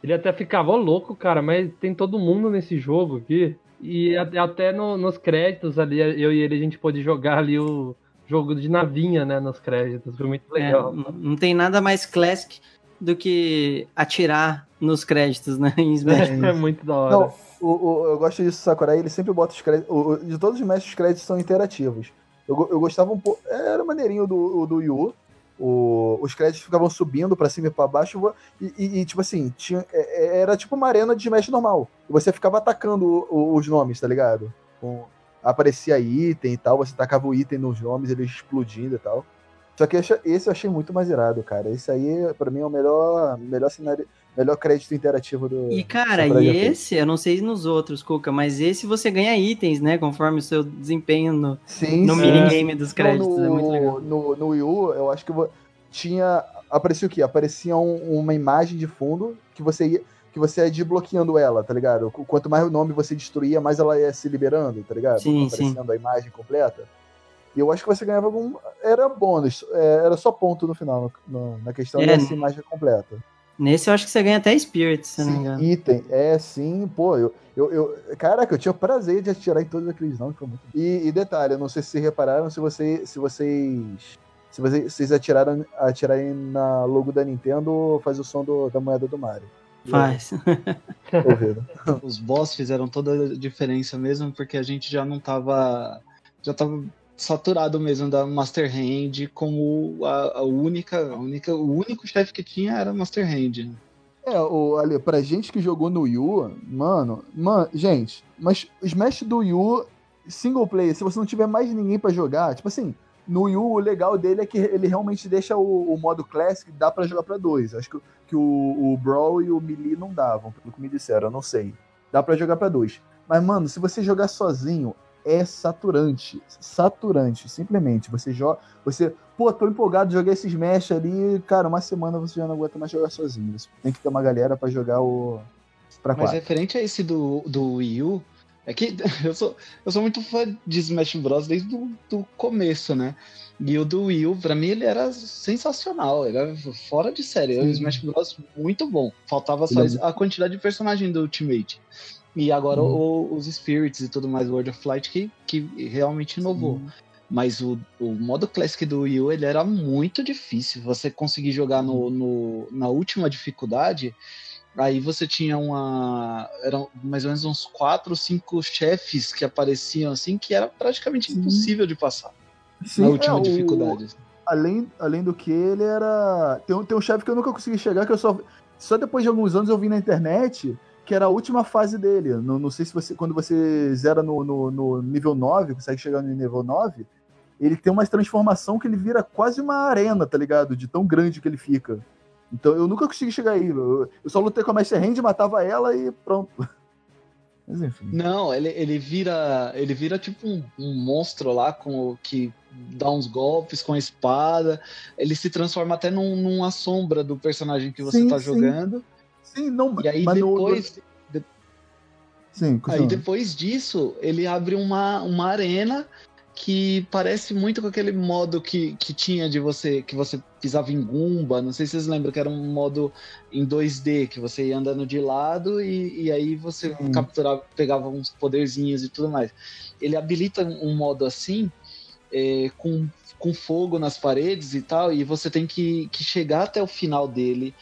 Ele até ficava louco, cara, mas tem todo mundo nesse jogo aqui. E até no, nos créditos ali, eu e ele, a gente pôde jogar ali o jogo de navinha, né, nos créditos. Foi muito é, legal. É, não tem nada mais classic do que atirar nos créditos, né, em Smash. É, é muito da hora. Não, o, o, eu gosto disso, Sakurai, ele sempre bota os créditos. O, de todos os Smash, os créditos são interativos. Eu, eu gostava um pouco. Era maneirinho do, do Yu. O, os créditos ficavam subindo para cima e pra baixo. E, e, e, tipo assim, tinha, é, é, era tipo uma arena de Smash normal. Você ficava atacando os nomes, tá ligado? Com, aparecia item e tal, você tacava o item nos nomes, ele explodindo e tal. Só que esse eu achei muito mais irado, cara. Esse aí, para mim, é o melhor, melhor cenário, melhor crédito interativo do. E, cara, e esse, eu não sei nos outros, Cuca, mas esse você ganha itens, né? Conforme o seu desempenho no, sim, no sim. minigame dos créditos. No, é muito legal. No, no Wii U, eu acho que tinha. Aparecia o quê? Aparecia um, uma imagem de fundo que você ia que você ia desbloqueando ela, tá ligado? Quanto mais o nome você destruía, mais ela ia se liberando, tá ligado? Sim, Aparecendo sim. a imagem completa. E eu acho que você ganhava algum. Era bônus, é, era só ponto no final, no, na questão é, dessa imagem completa. Nesse eu acho que você ganha até Spirit, se sim, não me engano. Item, é sim, pô, eu, eu, eu. Caraca, eu tinha o prazer de atirar em todos aqueles não, muito... e, e detalhe, eu não sei se vocês repararam, se, você, se vocês. Se vocês, vocês atiraram, atirarem na logo da Nintendo, faz o som do, da moeda do Mario. Faz. Os boss fizeram toda a diferença mesmo, porque a gente já não tava. Já tava saturado mesmo da Master Hand como a, a única, a única. O único chefe que tinha era Master Hand. É, o, ali, pra gente que jogou no Yu, mano, mano, gente, mas o Smash do Yu, single player, se você não tiver mais ninguém para jogar, tipo assim, no Wii U, o legal dele é que ele realmente deixa o, o modo Classic, dá para jogar para dois. Acho que, que o, o Brawl e o Melee não davam, pelo que me disseram, eu não sei. Dá para jogar para dois. Mas, mano, se você jogar sozinho, é saturante. Saturante, simplesmente. Você joga. Você. Pô, tô empolgado jogar esses Smash ali. Cara, uma semana você já não aguenta mais jogar sozinho. Você tem que ter uma galera para jogar o. Pra Mas referente a esse do, do Wii U, É que eu sou, eu sou muito fã de Smash Bros. desde o do começo, né? E o do Will, pra mim, ele era sensacional. Ele era fora de série. O Smash Bros. muito bom. Faltava só Ele é a quantidade de personagem do Ultimate. E agora o- os Spirits e tudo mais, World of Flight, que, que realmente inovou. Mas o, o modo Classic do Wii U, ele era muito difícil. Você conseguir jogar no, no- na última dificuldade, aí você tinha uma... Eram mais ou menos uns quatro, cinco chefes que apareciam assim, que era praticamente impossível de passar Sim, na última é, o- dificuldade. Além, além do que, ele era. Tem um, tem um chefe que eu nunca consegui chegar, que eu só. Só depois de alguns anos eu vi na internet que era a última fase dele. Não, não sei se você. Quando você zera no, no, no nível 9, consegue chegar no nível 9, ele tem uma transformação que ele vira quase uma arena, tá ligado? De tão grande que ele fica. Então eu nunca consegui chegar aí. Eu, eu só lutei com a Master Hand, matava ela e pronto. Mas enfim. Não, ele, ele vira. Ele vira tipo um, um monstro lá com o que dá uns golpes com a espada. Ele se transforma até num, numa sombra do personagem que você Sim, tá sim. jogando. Sim, não. E aí depois. Sim, Aí depois disso, ele abre uma, uma arena que parece muito com aquele modo que, que tinha de você que você pisava em Gumba. Não sei se vocês lembram que era um modo em 2D, que você ia andando de lado e, e aí você Sim. capturava, pegava uns poderzinhos e tudo mais. Ele habilita um modo assim, é, com, com fogo nas paredes e tal, e você tem que, que chegar até o final dele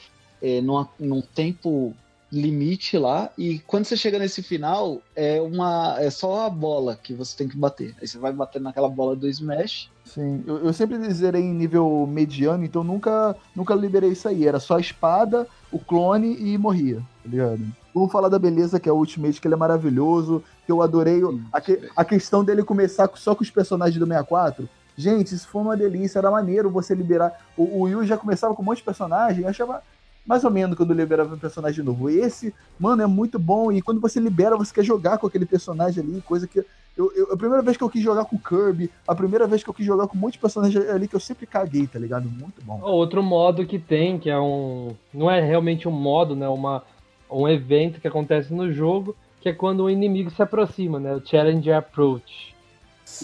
é, numa- num tempo limite lá e quando você chega nesse final é uma é só a bola que você tem que bater aí você vai bater naquela bola do Smash Sim, eu, eu sempre zerei em nível mediano, então nunca, nunca liberei isso aí. Era só a espada, o clone e morria, tá ligado? Vamos falar da beleza que é o Ultimate, que ele é maravilhoso, que eu adorei o- a, que- a questão dele começar com- só com os personagens do 64. Gente, isso foi uma delícia, era maneiro você liberar. O, o Wii U já começava com um monte de personagem, eu achava mais ou menos quando liberava um personagem novo. Esse, mano, é muito bom, e quando você libera, você quer jogar com aquele personagem ali, coisa que eu, eu- a primeira vez que eu quis jogar com o Kirby, a primeira vez que eu quis jogar com um monte de personagem ali que eu sempre caguei, tá ligado? Muito bom. Outro modo que tem, que é um. Não é realmente um modo, né? Uma, um evento que acontece no jogo, que é quando o inimigo se aproxima, né? O Challenge Approach.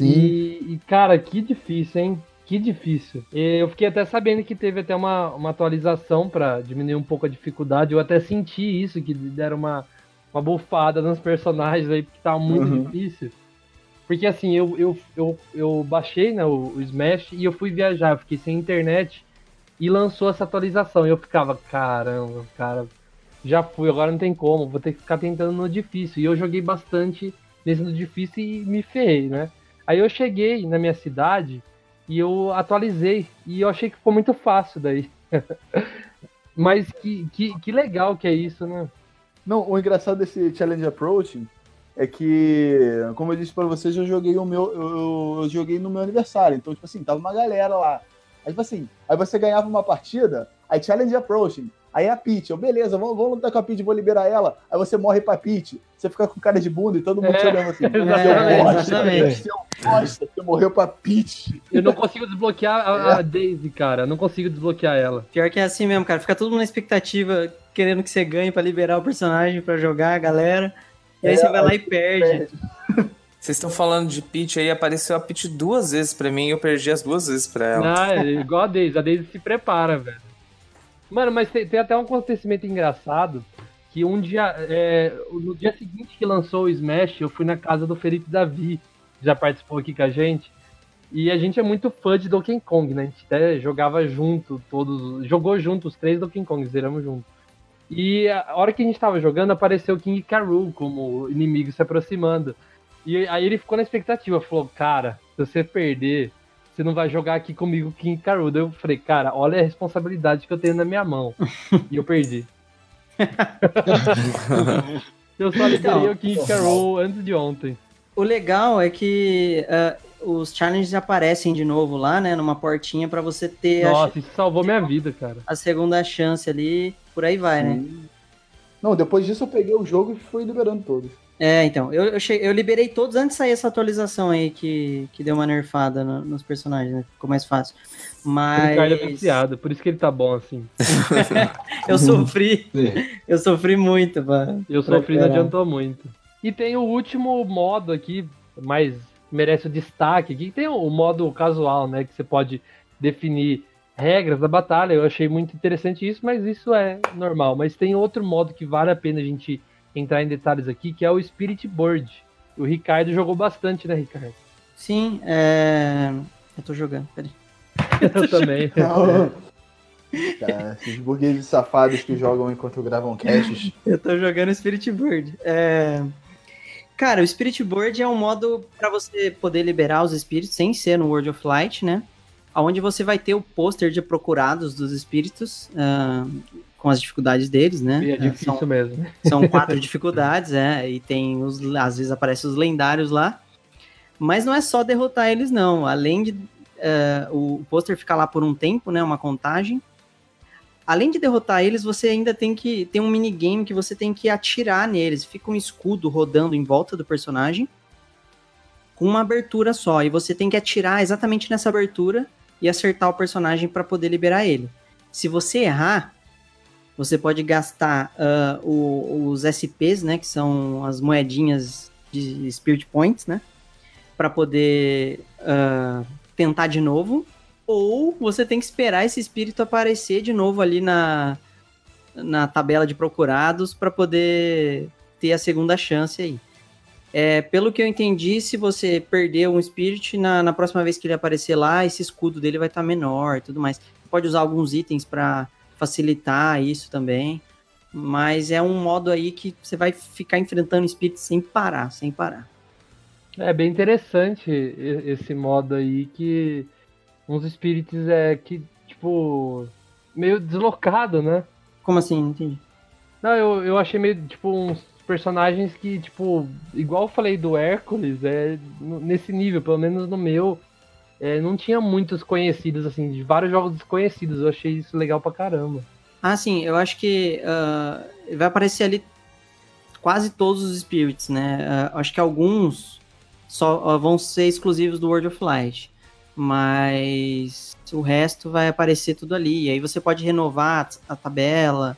E, e, cara, que difícil, hein? Que difícil. E Eu fiquei até sabendo que teve até uma, uma atualização pra diminuir um pouco a dificuldade. Eu até senti isso, que deram uma, uma bufada nos personagens aí, porque tava muito Uhum. difícil. Porque assim, eu, eu, eu, eu baixei né, o, o Smash e eu fui viajar, eu fiquei sem internet e lançou essa atualização. E eu ficava, caramba, cara, já fui, agora não tem como, vou ter que ficar tentando no difícil. E eu joguei bastante nesse no difícil e me ferrei, né? Aí eu cheguei na minha cidade e eu atualizei. E eu achei que ficou muito fácil daí. Mas que, que, que legal que é isso, né? Não, o engraçado desse Challenge Approaching é que, como eu disse pra vocês, eu joguei o meu. Eu, eu joguei no meu aniversário. Então, tipo assim, tava uma galera lá. Aí, tipo assim, aí você ganhava uma partida, aí Challenge Approaching. Aí a Peach, eu, beleza, vamos, vamos lutar com a Peach, vou liberar ela. Aí você morre pra Peach, você fica com cara de bunda e todo mundo É, te olhando assim. exatamente, seu bosta, você morreu pra Peach. Eu não consigo desbloquear a, a Daisy, cara. Eu não consigo desbloquear ela. Pior que é assim mesmo, cara. Fica todo mundo na expectativa, querendo que você ganhe pra liberar o personagem, pra jogar a galera. E aí É, você vai lá e perde. Vocês estão falando de Peach aí, apareceu a Peach duas vezes pra mim e eu perdi as duas vezes pra ela. Ah, é igual a Daisy. A Daisy se prepara, velho. Mano, mas tem, tem até um acontecimento engraçado. Que um dia, é, no dia seguinte que lançou o Smash, eu fui na casa do Felipe Davi, que já participou aqui com a gente. E a gente é muito fã de Donkey Kong, né? A gente até jogava junto, todos. Jogou junto os três Donkey Kong, zeramos junto. E a hora que a gente tava jogando, apareceu o King Karoo como inimigo se aproximando. E aí ele ficou na expectativa, falou, cara, se você perder, você não vai jogar aqui comigo King Karoo. Daí Eu falei, cara, olha a responsabilidade que eu tenho na minha mão. e eu perdi. eu só liberei o King Karoo antes de ontem. O legal é que ah, os challenges aparecem de novo lá, né? Numa portinha pra você ter a, Nossa, isso salvou minha vida, cara. a segunda chance ali. Por aí vai, né? Não, depois disso eu peguei o jogo e fui liberando todos. É, então. Eu, eu, che- eu liberei todos antes de sair essa atualização aí que, que deu uma nerfada no- nos personagens, né? Ficou mais fácil. O Ricardo é Mas. viciado, por isso que ele tá bom assim. eu sofri. Eu sofri muito, pra, Eu sofri, não adiantou muito. E tem o último modo aqui, mais merece o destaque aqui, que tem o modo casual, né? Que você pode definir regras da batalha. Eu achei muito interessante isso, mas isso é normal. Mas tem outro modo que vale a pena a gente entrar em detalhes aqui, que é o Spirit Board. O Ricardo jogou bastante, né, Ricardo? Sim, é... eu tô jogando, peraí. Eu também. Cara, esses burgueses safados que jogam enquanto gravam caches. Eu tô jogando Spirit Board. É... Cara, o Spirit Board é um modo para você poder liberar os espíritos sem ser no World of Light, né? Onde você vai ter o pôster de procurados dos espíritos, uh, com as dificuldades deles, né? E é difícil são, mesmo. São quatro dificuldades, é. E tem os. Às vezes aparecem os lendários lá. Mas não é só derrotar eles, não. Além de. Uh, o pôster ficar lá por um tempo, né? Uma contagem além de derrotar eles, você ainda tem que tem um minigame que você tem que atirar neles. Fica um escudo rodando em volta do personagem com uma abertura só e você tem que atirar exatamente nessa abertura e acertar o personagem para poder liberar ele. Se você errar, você pode gastar uh, o, os SPs, né, que são as moedinhas de Spirit Points, né, para poder uh, tentar de novo ou você tem que esperar esse espírito aparecer de novo ali na, na tabela de procurados para poder ter a segunda chance aí. É, pelo que eu entendi, se você perder um Spirit, na, na próxima vez que ele aparecer lá, esse escudo dele vai estar tá menor e tudo mais. Você pode usar alguns itens para facilitar isso também. Mas é um modo aí que você vai ficar enfrentando Spirits sem parar, sem parar. É bem interessante esse modo aí que uns espíritos é que, tipo, meio deslocado, né? Como assim? Não entendi. Não, eu, eu achei meio, tipo, uns personagens que, tipo, igual eu falei do Hércules, é nesse nível, pelo menos no meu, é, não tinha muitos conhecidos, assim, de vários jogos desconhecidos. Eu achei isso legal pra caramba. Ah, sim, eu acho que uh, vai aparecer ali quase todos os Spirits, né? Uh, acho que alguns só uh, vão ser exclusivos do World of Light mas o resto vai aparecer tudo ali. E aí você pode renovar a tabela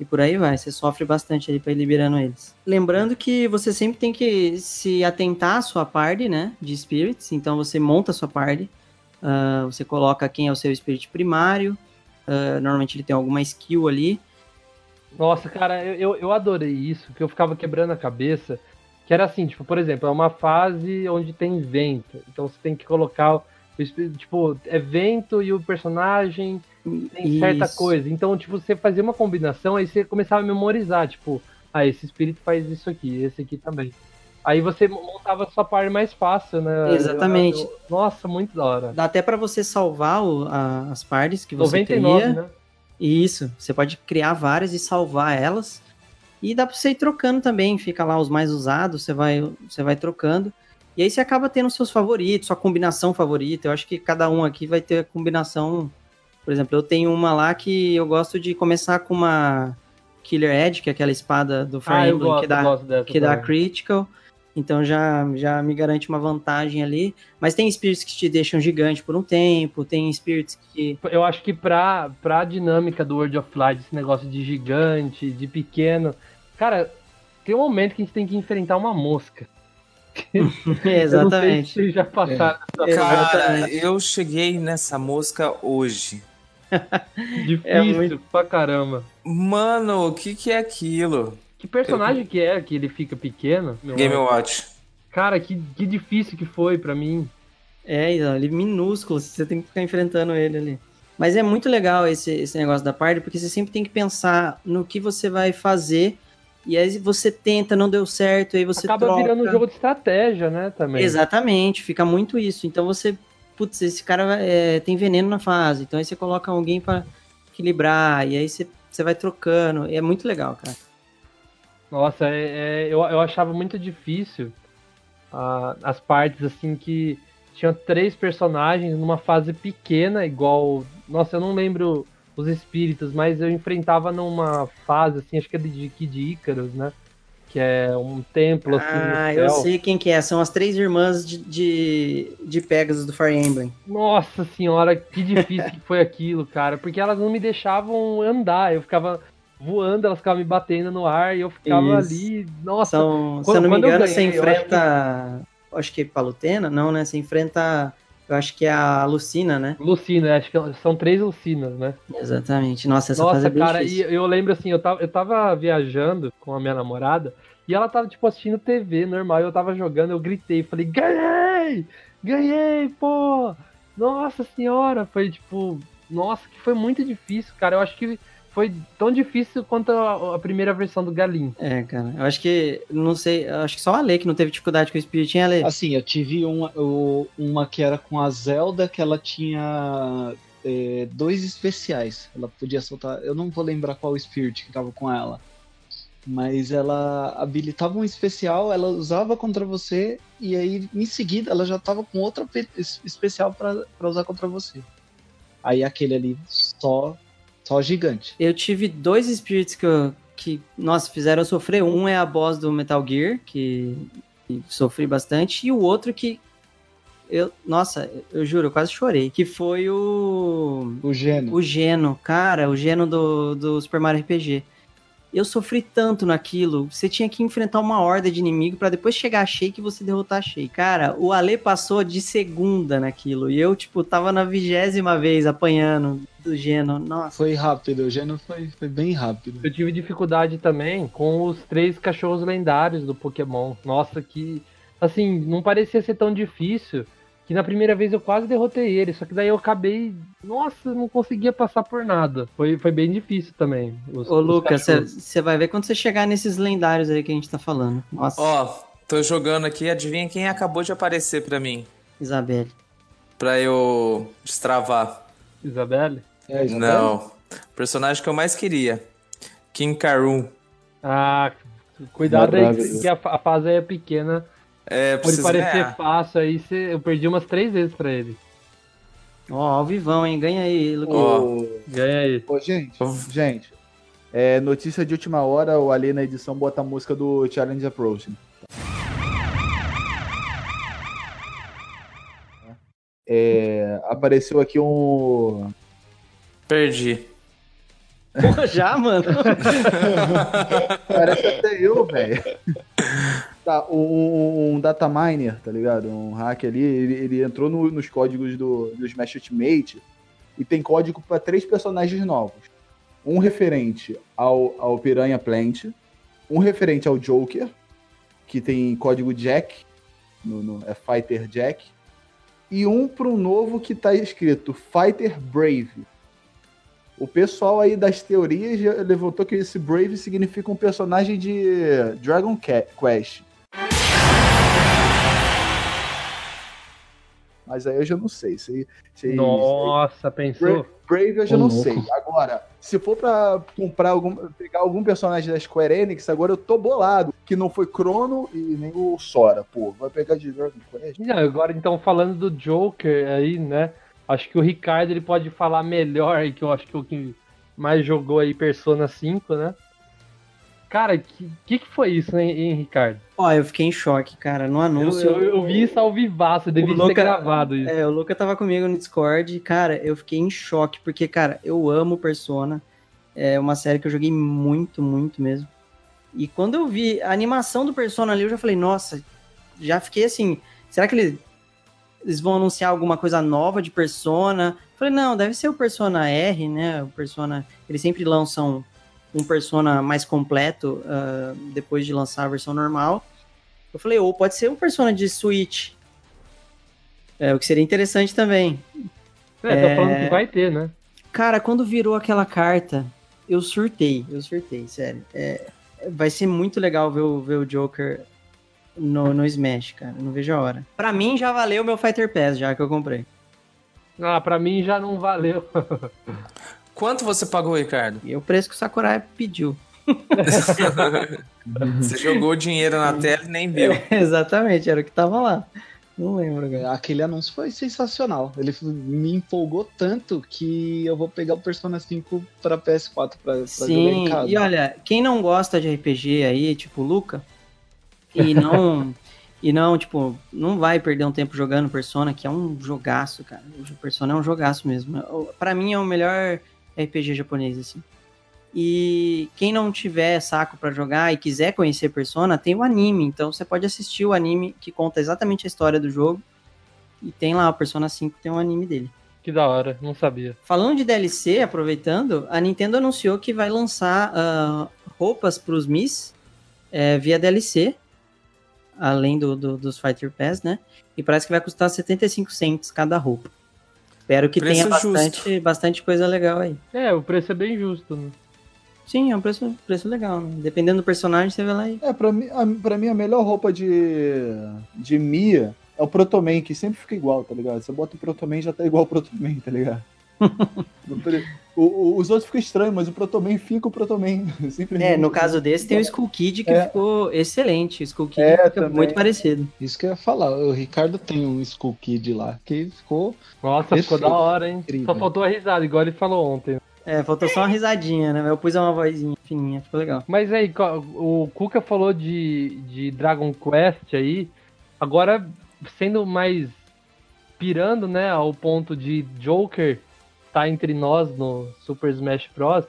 e por aí vai. Você sofre bastante ali para ir liberando eles. Lembrando que você sempre tem que se atentar à sua party, né? De spirits. Então você monta a sua party. Uh, você coloca quem é o seu spirit primário. Uh, normalmente ele tem alguma skill ali. Nossa, cara, eu, eu adorei isso, que eu ficava quebrando a cabeça. Que era assim, tipo, por exemplo, é uma fase onde tem vento. Então você tem que colocar Tipo, é vento e o personagem tem Isso. certa coisa. Então, tipo, você fazia uma combinação, aí você começava a memorizar, tipo, ah, esse espírito faz isso aqui, esse aqui também. Aí você montava a sua parte mais fácil, né? Exatamente. Eu, eu, nossa, muito da hora. Dá até para você salvar o, a, as partes que você 99, cria. Né? Isso, você pode criar várias e salvar elas. E dá pra você ir trocando também, fica lá os mais usados, você vai, você vai trocando. E aí você acaba tendo seus favoritos, sua combinação favorita. Eu acho que cada um aqui vai ter a combinação. Por exemplo, eu tenho uma lá que eu gosto de começar com uma Killer Edge, que é aquela espada do Fire ah, Emblem gosto, que dá, que dá critical. Então já, já me garante uma vantagem ali. Mas tem spirits que te deixam gigante por um tempo, tem spirits que. Eu acho que pra, pra dinâmica do World of Light, esse negócio de gigante, de pequeno. Cara, tem um momento que a gente tem que enfrentar uma mosca. Exatamente. Eu já passaram é. Cara, eu cheguei nessa mosca hoje. Difícil é muito... pra caramba. Mano, o que que é aquilo? Que personagem eu... que é que ele fica pequeno? Game Watch. Cara, que, que difícil que foi para mim. É, ele é minúsculo, você tem que ficar enfrentando ele ali. Mas é muito legal esse, esse negócio da party, porque você sempre tem que pensar no que você vai fazer e aí você tenta, não deu certo, aí você Acaba troca. virando um jogo de estratégia, né, também. Exatamente, fica muito isso. Então você, putz, esse cara é, tem veneno na fase, então aí você coloca alguém para equilibrar, e aí você, você vai trocando, é muito legal, cara. Nossa, é, é, eu, eu achava muito difícil uh, as partes, assim, que tinha três personagens numa fase pequena, igual... Nossa, eu não lembro os espíritos, mas eu enfrentava numa fase, assim, acho que é de Kid Icarus, né? Que é um templo, assim, Ah, eu sei quem que é. São as três irmãs de, de, de Pegasus do Fire Emblem. Nossa senhora, que difícil que foi aquilo, cara. Porque elas não me deixavam andar. Eu ficava voando, elas ficavam me batendo no ar e eu ficava Isso. ali. Nossa, São, se quando- eu não me engano, ganhei, você eu acho enfrenta. Acho que Palutena? Não, né? Você enfrenta. Eu acho que é a Lucina, né? Lucina, acho que são três Lucinas, né? Exatamente. Nossa, essa fase Nossa, é bem cara, e eu lembro assim, eu tava, eu tava viajando com a minha namorada e ela tava, tipo, assistindo TV normal, e eu tava jogando, eu gritei, falei, ganhei! Ganhei, pô! Nossa senhora! Foi tipo, nossa, que foi muito difícil, cara. Eu acho que foi tão difícil quanto a, a primeira versão do Galim. É, cara. Eu acho que. Não sei. Acho que só a Ale que não teve dificuldade com o Spirit, hein, Ale? Assim, eu tive uma, o- uma que era com a Zelda, que ela tinha é, dois especiais. Ela podia soltar. Eu não vou lembrar qual Spirit que tava com ela. Mas ela habilitava um especial, ela usava contra você, e aí em seguida ela já tava com outra pe- es- especial pra usar contra você. Aí aquele ali só, só gigante. Eu tive dois Spirits que, eu- que, nossa, fizeram eu sofrer. Um é a boss do Metal Gear, que, que sofri bastante, e o outro que. Eu, nossa, eu juro, eu quase chorei. Que foi o. O Geno. O Geno, cara, o Geno do, do Super Mario RPG. Eu sofri tanto naquilo. Você tinha que enfrentar uma horda de inimigo pra depois chegar a Shake e você derrotar a Shake. Cara, o Ale passou de segunda naquilo. E eu, tipo, tava na vigésima vez apanhando do Geno. Nossa. Foi rápido, o Geno foi, foi bem rápido. Eu tive dificuldade também com os três cachorros lendários do Pokémon. Nossa, que. Assim, não parecia ser tão difícil. Que na primeira vez eu quase derrotei ele. Só que daí eu acabei. Nossa, não conseguia passar por nada. Foi, foi bem difícil também. os- Ô, os Lucas, você vai ver quando você chegar nesses lendários aí que a gente tá falando. Nossa, Ó, tô jogando aqui, adivinha quem acabou de aparecer pra mim? Isabelle. Pra eu destravar. Isabelle? É, tá? Não. Personagem que eu mais queria. Kim Karun. Ah, cuidado aí, Maravilhoso. que a, a fase aí é pequena. É, Pode parecer ganhar. fácil aí. cê- eu perdi umas três vezes pra ele. Ó, ao vivão, hein? Ganha aí, Lucas. Ó. Ô, Ganha aí. ô, gente, gente, é, notícia de última hora, o Ali na edição bota a música do Challenge Approaching. É, apareceu aqui um. Perdi. Pô, já, mano? Parece até eu, velho. Tá, um, um data miner, tá ligado? Um hack ali, ele, ele entrou no- nos códigos do, do Smash Ultimate e tem código para três personagens novos. Um referente ao, ao Piranha Plant, um referente ao Joker, que tem código Jack, no, no- é Fighter Jack, e um para um novo que tá escrito Fighter Brave. O pessoal aí das teorias já levantou que esse Brave significa um personagem de Dragon Quest. Mas aí eu já não sei. Se, se, Nossa, pensou? Brave eu já Ô, não louco. sei. Agora, se for pra comprar algum, pegar algum personagem da Square Enix, agora eu tô bolado. Que não foi Crono e nem o Sora, pô. Vai pegar de Dragon Quest? Não, agora então falando do Joker aí, né? Acho que o Ricardo ele pode falar melhor que eu acho que o que mais jogou aí Persona 5, né? Cara, que que, que foi isso, hein, hein, Ricardo? Ó, eu fiquei em choque, cara. No Eu, anúncio. eu, eu vi isso ao vivaço, devia O ter Luca- gravado isso. É, o Luca tava comigo no Discord e, cara, eu fiquei em choque, porque, cara, eu amo Persona. É uma série que eu joguei muito, muito mesmo. E quando eu vi a animação do Persona ali, eu já falei, nossa, já fiquei assim, será que eles, eles vão anunciar alguma coisa nova de Persona? Falei, não, deve ser o Persona R, né? O Persona. Eles sempre lançam um Persona mais completo ah, depois de lançar a versão normal. Eu falei, ou pode ser um Persona de Switch. É, o que seria interessante também. É, é- tô falando que vai ter, né? Cara, quando virou aquela carta, eu surtei, eu surtei, sério. É, vai ser muito legal ver o, ver o Joker no, no Smash, cara. Não vejo a hora. Pra mim já valeu meu Fighter Pass, já que eu comprei. Ah, pra mim já não valeu. Quanto você pagou, Ricardo? E o preço que o Sakurai pediu. Você jogou dinheiro na tela e nem viu. Exatamente, era o que tava lá. Não lembro, É, cara. Aquele anúncio foi sensacional. Ele me empolgou tanto que eu vou pegar o Persona 5 pra PS4 pra, pra jogar em Sim, casa. e olha, quem não gosta de RPG aí, tipo o Luca, e não, e não, tipo, não vai perder um tempo jogando Persona, que é um jogaço, cara. O Persona é um jogaço mesmo. O- Pra mim é o melhor RPG japonês, assim. E quem não tiver saco pra jogar e quiser conhecer Persona, tem o anime. Então você pode assistir o anime que conta exatamente a história do jogo. E tem lá, o Persona 5 tem um anime dele. Que da hora, não sabia. Falando de DLC, aproveitando, a Nintendo anunciou que vai lançar ah, roupas pros Mis é, via DLC, além do, do- dos Fighter Pass, né? E parece que vai custar 75 cents cada roupa. Espero que Preço tenha justo. bastante, bastante coisa legal aí. É, o preço é bem justo, né? Sim, é um preço, preço legal, né? Dependendo do personagem, você vê lá e. É, pra mim, a, pra mim a melhor roupa de, de Mia é o Protoman, que sempre fica igual, tá ligado? Você bota o Protoman já tá igual o Protoman, tá ligado? Pre- o- o- os outros ficam estranhos, mas o Protoman fica o Protoman. É, no caso desse tem o Skull Kid que É. ficou excelente. O Skull Kid É, fica também. muito parecido. Isso que eu ia falar. O Ricardo tem um Skull Kid lá, que ficou. Nossa, ficou da hora, hein? Incrível. Só faltou a risada, igual ele falou ontem. É, faltou só uma risadinha, né? Eu pus uma vozinha fininha, ficou legal. Mas aí, o Kuka falou de, de Dragon Quest aí. Agora, sendo mais pirando, né, ao ponto de Joker tá entre nós no Super Smash Bros.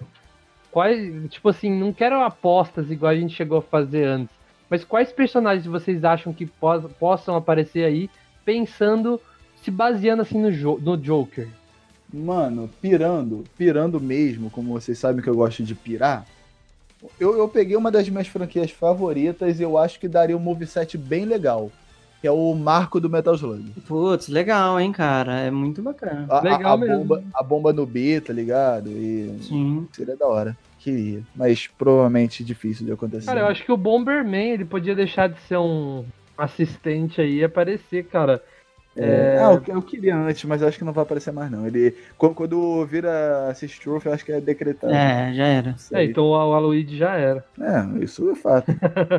Quais, tipo assim, não quero apostas igual a gente chegou a fazer antes. Mas quais personagens vocês acham que pos- possam aparecer aí, pensando, se baseando assim no, jo- no Joker? Mano, pirando, pirando mesmo, como vocês sabem que eu gosto de pirar. Eu, eu peguei uma das minhas franquias favoritas e eu acho que daria um moveset bem legal. Que é o Marco do Metal Slug. Putz, legal, hein, cara? É muito bacana. A, a- Legal a mesmo. bomba, a bomba no B, tá ligado? E Sim. seria da hora. Queria. Mas provavelmente difícil de acontecer. Cara, eu acho que o Bomberman, ele podia deixar de ser um assistente aí e aparecer, cara. É, Ah, eu, eu queria antes, mas eu acho que não vai aparecer mais, não. Ele. Quando, quando vira Assist Trophy, eu acho que é decretado. É, já era. É, então o Aloyd já era. É, isso é fato.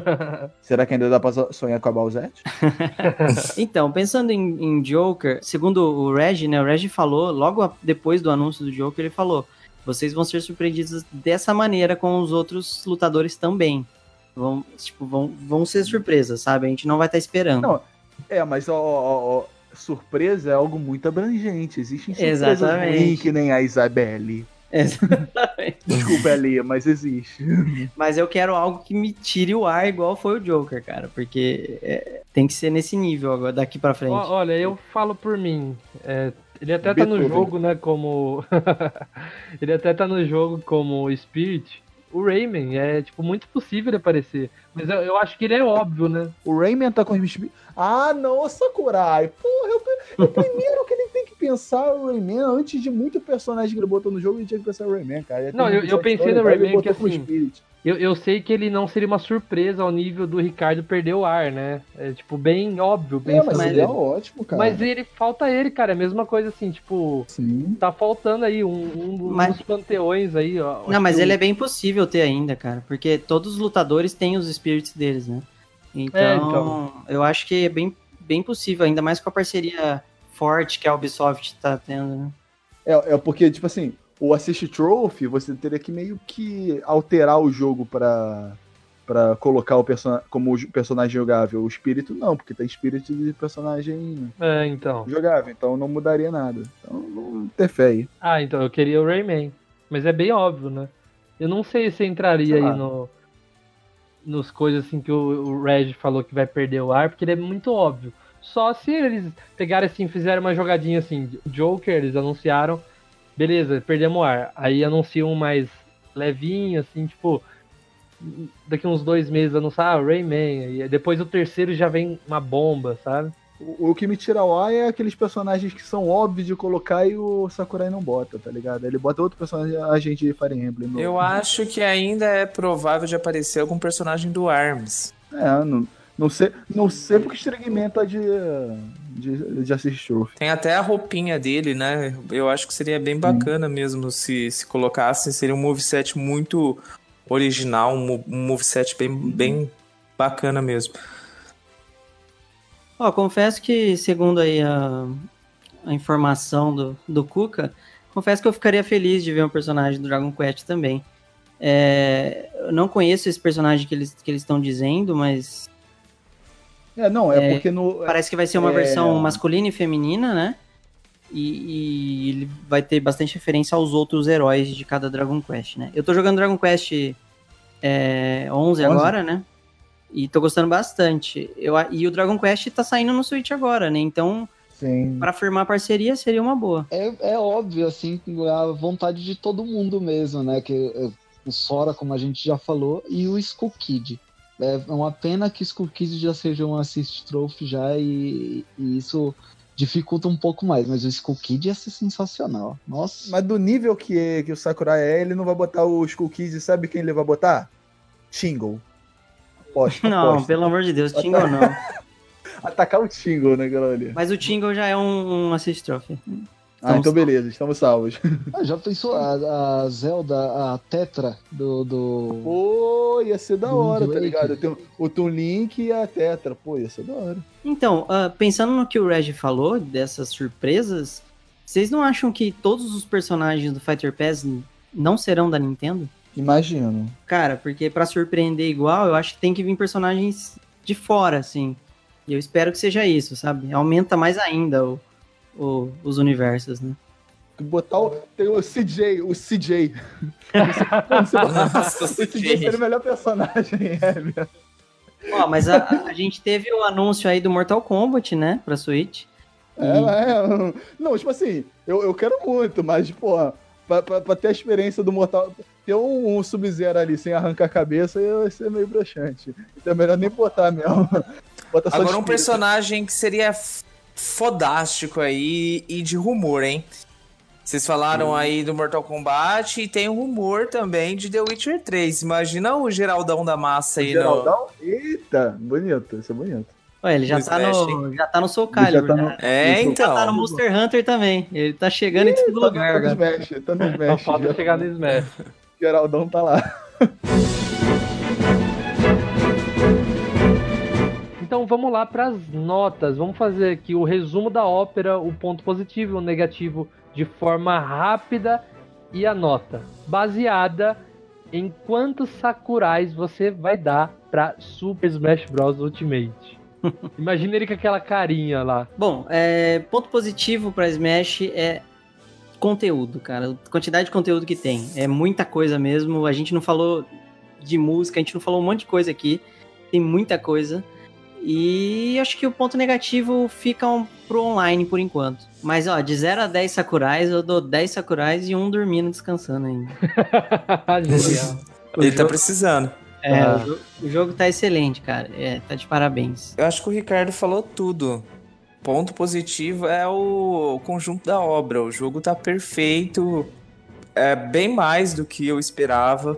Será que ainda dá pra sonhar com a Balzette? Então, pensando em, em Joker, segundo o Reg, né? O Reg falou, logo depois do anúncio do Joker, ele falou: vocês vão ser surpreendidos dessa maneira com os outros lutadores também. Vão, tipo, vão, vão ser surpresas, sabe? A gente não vai estar esperando. Não, É, mas ó, ó, ó, surpresa é algo muito abrangente. Existem surpresas Exatamente. ruins que nem a Isabelle. Exatamente. Desculpa, Elia, mas existe. Mas eu quero algo que me tire o ar igual foi o Joker, cara. Porque é, tem que ser nesse nível agora, daqui pra frente. Olha, eu falo por mim. é, ele até tá no Beethoven. jogo, né, como... ele até tá no jogo como Spirit. O Rayman é, tipo, muito possível ele aparecer. Mas eu, eu acho que ele é óbvio, né? O Rayman tá com os. Ah, não, Sakurai. Porra, eu, eu primeiro que ele tem que pensar o Rayman antes de muito personagem que ele botou no jogo, ele tinha que pensar o Rayman, cara. Não, eu- eu pensei no Rayman que, com o assim. Eu, eu sei que ele não seria uma surpresa ao nível do Ricardo perder o ar, né? É, tipo, bem óbvio, bem É, mas ele é ótimo, cara. Mas ele falta ele, cara. É a mesma coisa assim, tipo, Sim. tá faltando aí um, um, Mas- dos panteões aí, ó. Não, mas ele é bem possível ter ainda, cara. Porque todos os lutadores têm os spirits deles, né? Então, É, então. eu acho que é bem, bem possível, ainda mais com a parceria forte que a Ubisoft tá tendo, né? É, é porque, tipo assim, o Assist Trophy, você teria que meio que alterar o jogo pra, pra colocar o persona como personagem jogável. O espírito não, porque tem espírito de personagem É, então. jogável, então não mudaria nada. Então não ter fé aí. Ah, então eu queria o Rayman. Mas é bem óbvio, né? Eu não sei se entraria Sei aí no. Nos coisas assim que o, o Reg falou que vai perder o ar, porque ele é muito óbvio. Só se eles pegarem assim, fizeram uma jogadinha assim, Joker, eles anunciaram, beleza, perdemos o ar. Aí anunciam um mais levinho, assim, tipo, daqui uns dois meses anunciar ah, Rayman, e depois o terceiro já vem uma bomba, sabe? O, o que me tira o ar é aqueles personagens que são óbvios de colocar e o Sakurai não bota, tá ligado? Ele bota outro personagem, agente de Fire Emblem. no- Eu acho que ainda é provável de aparecer algum personagem do ARMS. É, não, não sei, não sei porque experimenta de, de, de Assist Trophy. Tem até a roupinha dele, né? Eu acho que seria bem bacana mesmo se, se colocasse. Seria um moveset muito original, um, mo- um moveset bem, bem bacana mesmo. Ó, confesso que, segundo aí a, a informação do, do Kuka, confesso que eu ficaria feliz de ver um personagem do Dragon Quest também. É, eu não conheço esse personagem que eles que eles estão dizendo, mas É, não, é, É, porque no. parece que vai ser uma É. versão masculina e feminina, né? E, e ele vai ter bastante referência aos outros heróis de cada Dragon Quest, né? Eu tô jogando Dragon Quest é, 11 agora, né? E tô gostando bastante. Eu, e o Dragon Quest tá saindo no Switch agora, né? Então, Sim. pra firmar parceria seria uma boa. É, é óbvio, assim, a vontade de todo mundo mesmo, né? Que é, o Sora, como a gente já falou, e o Skull Kid. É uma pena que Skull Kid já seja um assist trophy já e, e isso dificulta um pouco mais, mas o Skull Kid ia ser sensacional. Nossa. Mas do nível que, que o Sakurai é, ele não vai botar o Skull Kids e sabe quem ele vai botar? Tingle. Aposto, Não, aposto. pelo amor de Deus, Tingle não. Atacar o Tingle, né, galera? ali. Mas o Tingle já é um, um assist trophy. Ah, então beleza, estamos salvos. Ah, já pensou a, a Zelda, a Tetra do. do... Pô, ia ser da hora, tá ligado? Tem o, Toon Link e a Tetra. Pô, ia ser da hora. Então, ah, pensando no que o Reg falou, dessas surpresas, vocês não acham que todos os personagens do Fighter Pass não serão da Nintendo? Imagino. Cara, porque pra surpreender igual, eu acho que tem que vir personagens de fora, assim. E eu espero que seja isso, sabe? Aumenta mais ainda o, o- os universos, né? Botar o. Tem o CJ, o CJ. Nossa, o CJ seria o melhor personagem, é, meu. Ó, mas a, a gente teve o anúncio aí do Mortal Kombat, né? Pra Switch. É, é, não, tipo assim, eu, eu quero muito, mas, porra, pra, pra, pra ter a experiência do Mortal. Ter um, um Sub-Zero ali sem arrancar a cabeça ia ser meio broxante. Então é melhor nem botar mesmo. Bota só Agora um personagem que seria fodástico aí e de rumor, hein? Vocês falaram aí do Mortal Kombat e tem um rumor também de The Witcher 3. Imagina o Geraldão da massa aí no... Geraldão? Eita, bonito, isso é bonito. Ué, ele já No tá, Smash, no, já tá no Soul Calibur, tá no- né? É, Ele já tá no então. Monster Hunter também. Ele tá chegando em todo Tá lugar no agora. Smash, tá no Só Smash. falta já- chegar no Smash. Geraldão tá lá. Então vamos lá para as notas. Vamos fazer aqui o resumo da ópera, o ponto positivo e o negativo de forma rápida e a nota, baseada em quantos sakurais você vai dar para Super Smash Bros Ultimate. Imagina ele com aquela carinha lá. Bom, é, ponto positivo pra Smash é conteúdo, cara. Quantidade de conteúdo que tem. É muita coisa mesmo. A gente não falou de música, a gente não falou um monte de coisa aqui. Tem muita coisa. E acho que o ponto negativo fica um, pro online por enquanto. Mas, ó, de 0 a 10 sakurais, eu dou 10 sakurais e um dormindo, descansando ainda. Ele tá jogo- precisando. É, Ah. o, jo- o jogo tá excelente, cara. É, tá de parabéns. Eu acho que o Ricardo falou tudo. Ponto positivo é o conjunto da obra. O jogo tá perfeito. É bem mais do que eu esperava.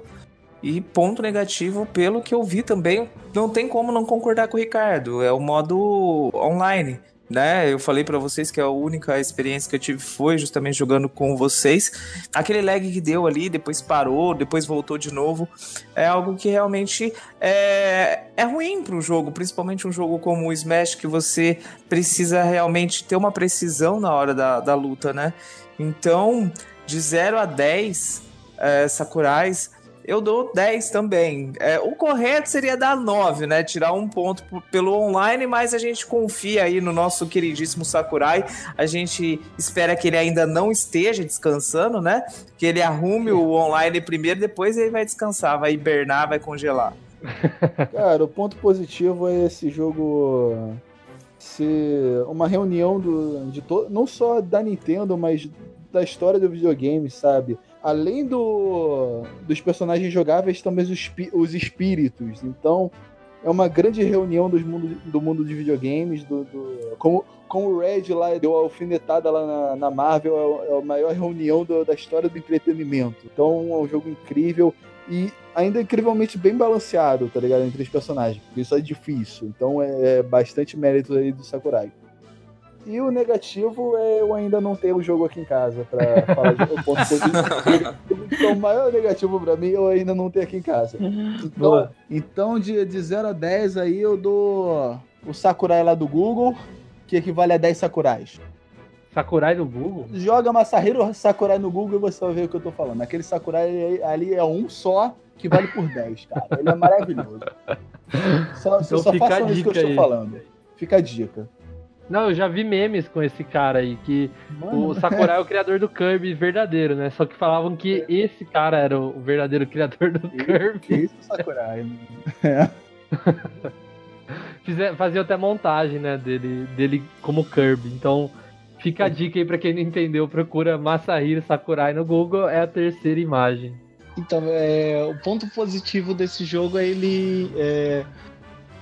E ponto negativo, pelo que eu vi também, não tem como não concordar com o Ricardo. É o modo online, né? Eu falei pra vocês que a única experiência que eu tive foi justamente jogando com vocês. Aquele lag que deu ali, depois parou, depois voltou de novo. É algo que realmente é, é ruim para um jogo, principalmente um jogo como o Smash, que você precisa realmente ter uma precisão na hora da, da luta, né? Então, de 0 a 10 é, Sakurais, eu dou 10 também. É, o correto seria dar 9, né? Tirar um ponto pelo online, mas a gente confia aí no nosso queridíssimo Sakurai. A gente espera que ele ainda não esteja descansando, né? Que ele arrume o online primeiro, depois ele vai descansar, vai hibernar, vai congelar. Cara, o ponto positivo é esse jogo ser uma reunião do, de to, não só da Nintendo, mas da história do videogame, sabe? Além do, dos personagens jogáveis, também os, os espíritos. Então, é uma grande reunião dos mundo, do mundo de videogames. Do, do- como, o Red lá deu a alfinetada lá na, na Marvel, é, é a maior reunião do- da história do entretenimento. Então, é um jogo incrível e ainda incrivelmente bem balanceado, tá ligado? Entre os personagens. Porque isso é difícil. Então é, é bastante mérito aí do Sakurai. E o negativo é eu ainda não ter o jogo aqui em casa pra falar de ponto positivo. Então, o maior negativo pra mim é eu ainda não ter aqui em casa. Então, Boa. então de, de 0 a 10 aí eu dou o Sakurai lá do Google, que equivale a 10 Sakurais. Sakurai do Google? Joga Masahiro Sakurai no Google e você vai ver o que eu tô falando. Aquele Sakurai ali- é um só que vale por 10, cara. Ele é maravilhoso. Só, Então só fica a façam isso que eu dica estou aí. falando. Fica a dica. Não, eu já vi memes com esse cara aí, que Mano, o Sakurai é o criador do Kirby verdadeiro, né? Só que falavam que esse cara era o verdadeiro criador do que Kirby. isso, Sakurai? mano? Fizer, fazia até montagem, né, dele, dele como Kirby. Então, fica a dica aí pra quem não entendeu, procura Masahiro Sakurai no Google, é a terceira imagem. Então, é, o ponto positivo desse jogo é ele é,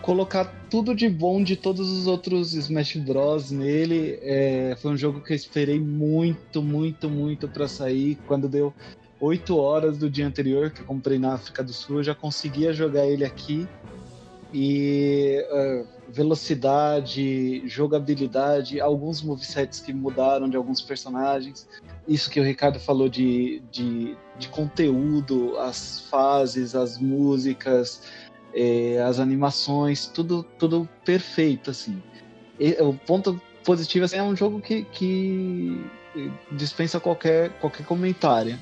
colocar tudo de bom de todos os outros Smash Bros. nele. É, foi um jogo que eu esperei muito, muito, muito pra sair. Quando deu 8 horas do dia anterior, que eu comprei na África do Sul, eu já conseguia jogar ele aqui. E é, velocidade, jogabilidade, alguns movesets que mudaram de alguns personagens. Isso que o Ricardo falou de, de, de conteúdo, as fases, as músicas, é, as animações, tudo, tudo perfeito, assim. E, o ponto positivo assim, é um jogo que, que dispensa qualquer, qualquer comentário.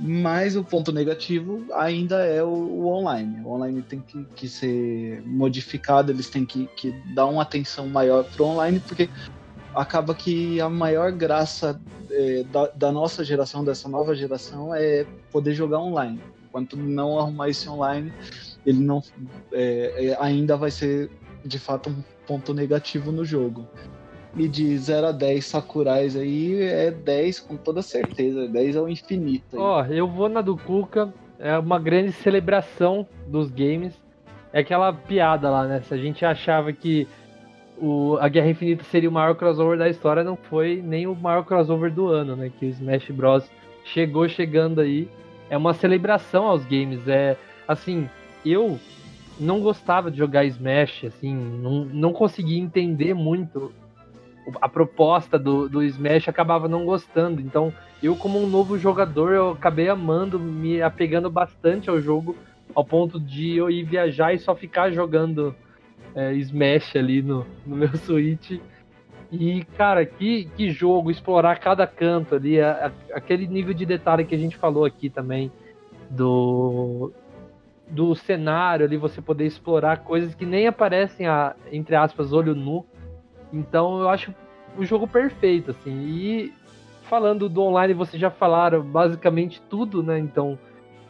Mas o ponto negativo ainda é o, o online. O online tem que, que ser modificado, eles têm que, que dar uma atenção maior pro online, porque acaba que a maior graça é, da, da nossa geração, dessa nova geração, é poder jogar online. Enquanto não arrumar esse online, ele não é, é, ainda vai ser de fato um ponto negativo no jogo. E de 0 a 10 Sakurais aí é 10 com toda certeza. 10 é o infinito. Ó, eu vou na do Kuka, é uma grande celebração dos games. É aquela piada lá, né? Se a gente achava que o, a Guerra Infinita seria o maior crossover da história, não foi nem o maior crossover do ano, né? Que o Smash Bros. chegou chegando aí. É uma celebração aos games. É assim, eu não gostava de jogar Smash, assim, não, não conseguia entender muito a proposta do, do Smash, acabava não gostando. Então, eu como um novo jogador, eu acabei amando, me apegando bastante ao jogo, ao ponto de eu ir viajar e só ficar jogando é, Smash ali no, no meu Switch. E, cara, que, que jogo, explorar cada canto ali, a- a- aquele nível de detalhe que a gente falou aqui também, do, do cenário ali, você poder explorar coisas que nem aparecem, a, entre aspas, olho nu. Então eu acho o jogo perfeito, assim. E falando do online, vocês já falaram basicamente tudo, né? Então,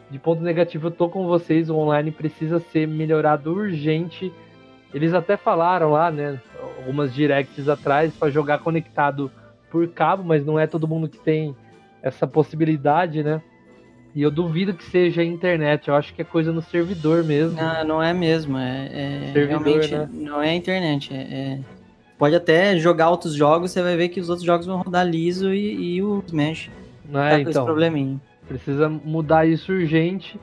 de ponto negativo, eu tô com vocês, o online precisa ser melhorado urgente. Eles até falaram lá, né, algumas directs atrás, para jogar conectado por cabo, mas não é todo mundo que tem essa possibilidade, né? E eu duvido que seja a internet, eu acho que é coisa no servidor mesmo. Não, não é mesmo. É, é Servidor, realmente né? não é a internet. É, é- Pode até jogar outros jogos, você vai ver que os outros jogos vão rodar liso e, e o Smash Não tá é, esse então. probleminha. Precisa mudar isso urgente.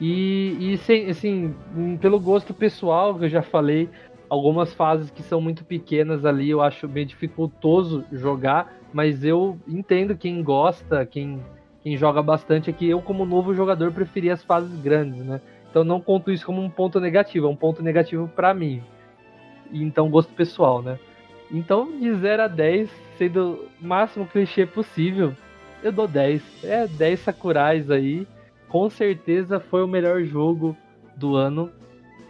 E, e sem, assim, hum, pelo gosto pessoal, que eu já falei, algumas fases que são muito pequenas ali eu acho bem dificultoso jogar, mas eu entendo quem gosta, quem, quem joga bastante, é que eu, como novo jogador, preferi as fases grandes, né? Então não conto isso como um ponto negativo, é um ponto negativo pra mim. Então, gosto pessoal, né? Então, de 0 a 10, sendo o máximo clichê possível, eu dou 10. É 10 Sakurais aí. Com certeza foi o melhor jogo do ano.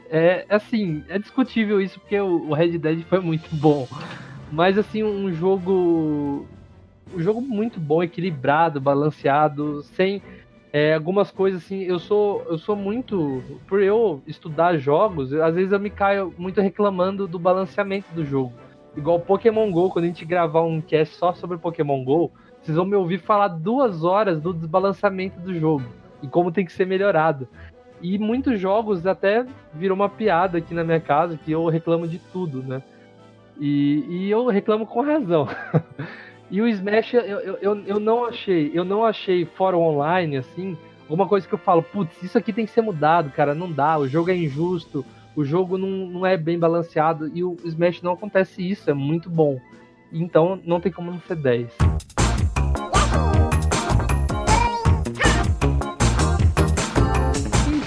É assim, é discutível isso porque o Red Dead foi muito bom. Mas assim, um jogo. Um jogo muito bom, equilibrado, balanceado, sem é, algumas coisas assim. Eu sou, eu sou muito. Por eu estudar jogos, às vezes eu me caio muito reclamando do balanceamento do jogo. Igual Pokémon GO, quando a gente gravar um cast só sobre Pokémon GO, vocês vão me ouvir falar duas horas do desbalanceamento do jogo e como tem que ser melhorado. E muitos jogos até virou uma piada aqui na minha casa, que eu reclamo de tudo, né? E, e eu reclamo com razão. e o Smash, eu, eu, eu, eu não achei, eu não achei fora online, assim, alguma coisa que eu falo, putz, isso aqui tem que ser mudado, cara, não dá, o jogo é injusto, o jogo não, não é bem balanceado, e o Smash não acontece isso, é muito bom. Então não tem como não ser 10.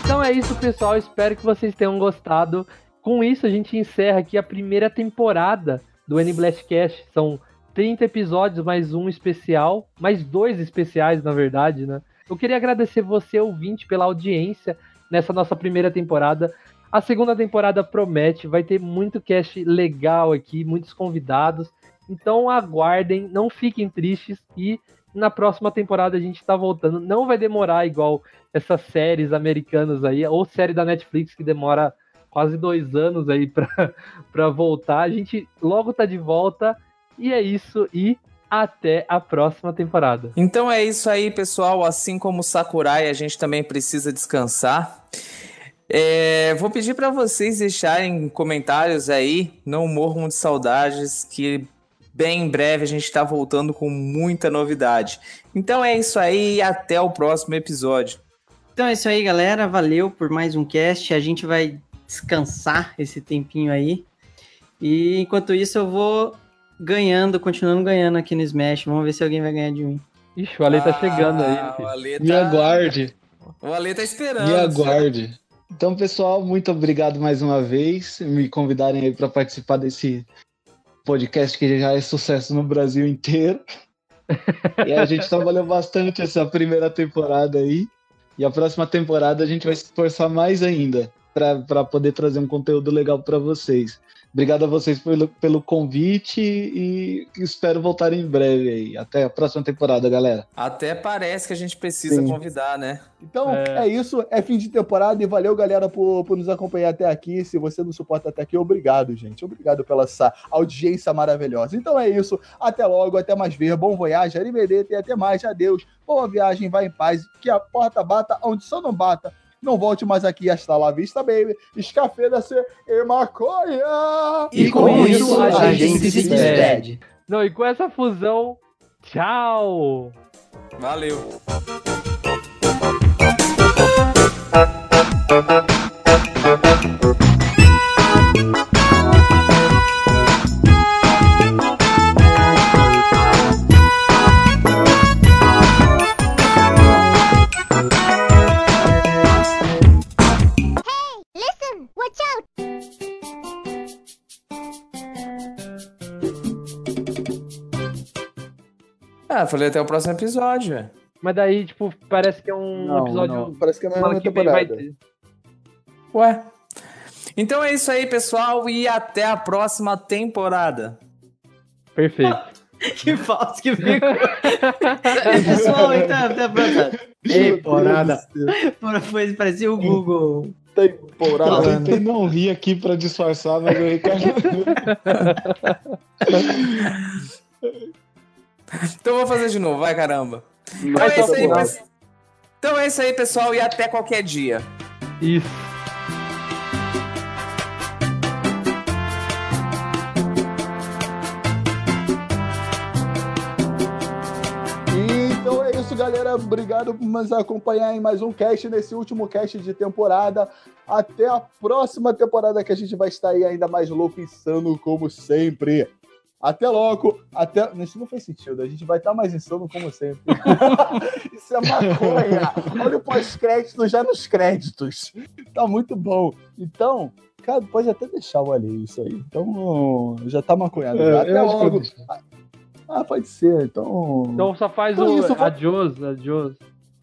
Então é isso, pessoal. Espero que vocês tenham gostado. Com isso, a gente encerra aqui a primeira temporada do N Blastcast. São 30 episódios, mais um especial, mais dois especiais, na verdade, né? Eu queria agradecer você, ouvinte, pela audiência nessa nossa primeira temporada. A segunda temporada promete, vai ter muito cast legal aqui, muitos convidados. Então aguardem, não fiquem tristes e na próxima temporada a gente tá voltando. Não vai demorar igual essas séries americanas aí, ou série da Netflix que demora quase dois anos aí pra, pra voltar. A gente logo tá de volta. E é isso, e até a próxima temporada. Então é isso aí, pessoal. Assim como o Sakurai, a gente também precisa descansar. É, vou pedir para vocês deixarem comentários aí, não morram de saudades, que bem em breve a gente está voltando com muita novidade. Então é isso aí e até o próximo episódio. Então é isso aí, galera. Valeu por mais um cast. A gente vai descansar esse tempinho aí. E enquanto isso, eu vou ganhando, continuando ganhando aqui no Smash. Vamos ver se alguém vai ganhar de mim. Ixi, o Ale tá chegando aí. Ah, filho. O Ale Me tá, aguarde, o Ale tá esperando. me aguarde. Então, pessoal, muito obrigado mais uma vez me convidarem aí para participar desse podcast que já é sucesso no Brasil inteiro. E a gente trabalhou bastante essa primeira temporada aí. E a próxima temporada a gente vai se esforçar mais ainda para poder trazer um conteúdo legal para vocês. Obrigado a vocês pelo, pelo convite e espero voltar em breve aí. Até a próxima temporada, galera. Até parece que a gente precisa Sim. convidar, né? Então É. é. isso, é fim de temporada e valeu, galera, por, por nos acompanhar até aqui. Se você não suporta até aqui, obrigado, gente. Obrigado pela essa audiência maravilhosa. Então é isso, até logo, até mais ver. Bom voyage, arrivederci e até mais. Adeus. Boa viagem, vai em paz. Que a porta bata onde só não bata. Não volte mais aqui, hasta lá vista, baby. Escafeda-se e maconha. E com isso, a gente se despede. Não, e com essa fusão, tchau! Valeu. Falei até o próximo episódio. velho. Mas daí, tipo, parece que é um Não, episódio. não, Parece que é a mesma semana que vem vai temporada. ter. Ué. Então é isso aí, pessoal, e até a próxima temporada. Perfeito. Que falso que ficou. Pessoal, então, até a próxima. Temporada. Foi, parecia o Google. Temporada. Eu tentei não rir aqui para disfarçar, mas o Ricardo. Então vou fazer de novo, vai caramba. Então é, tá isso aí, então é isso aí, pessoal, e até qualquer dia. Isso. Então é isso, galera. Obrigado por nos acompanhar em mais um cast, nesse último cast de temporada. Até a próxima temporada que a gente vai estar aí ainda mais louco e insano, como sempre. Até logo. Até... Isso não faz sentido. A gente vai estar mais insano, como sempre. isso é maconha. Olha o pós-crédito já nos créditos. Tá muito bom. Então, cara, pode até deixar o ali isso aí. Então, já tá maconhado. É, Até logo. Ah, pode ser. Então. Então só faz Então o isso, adios, adios.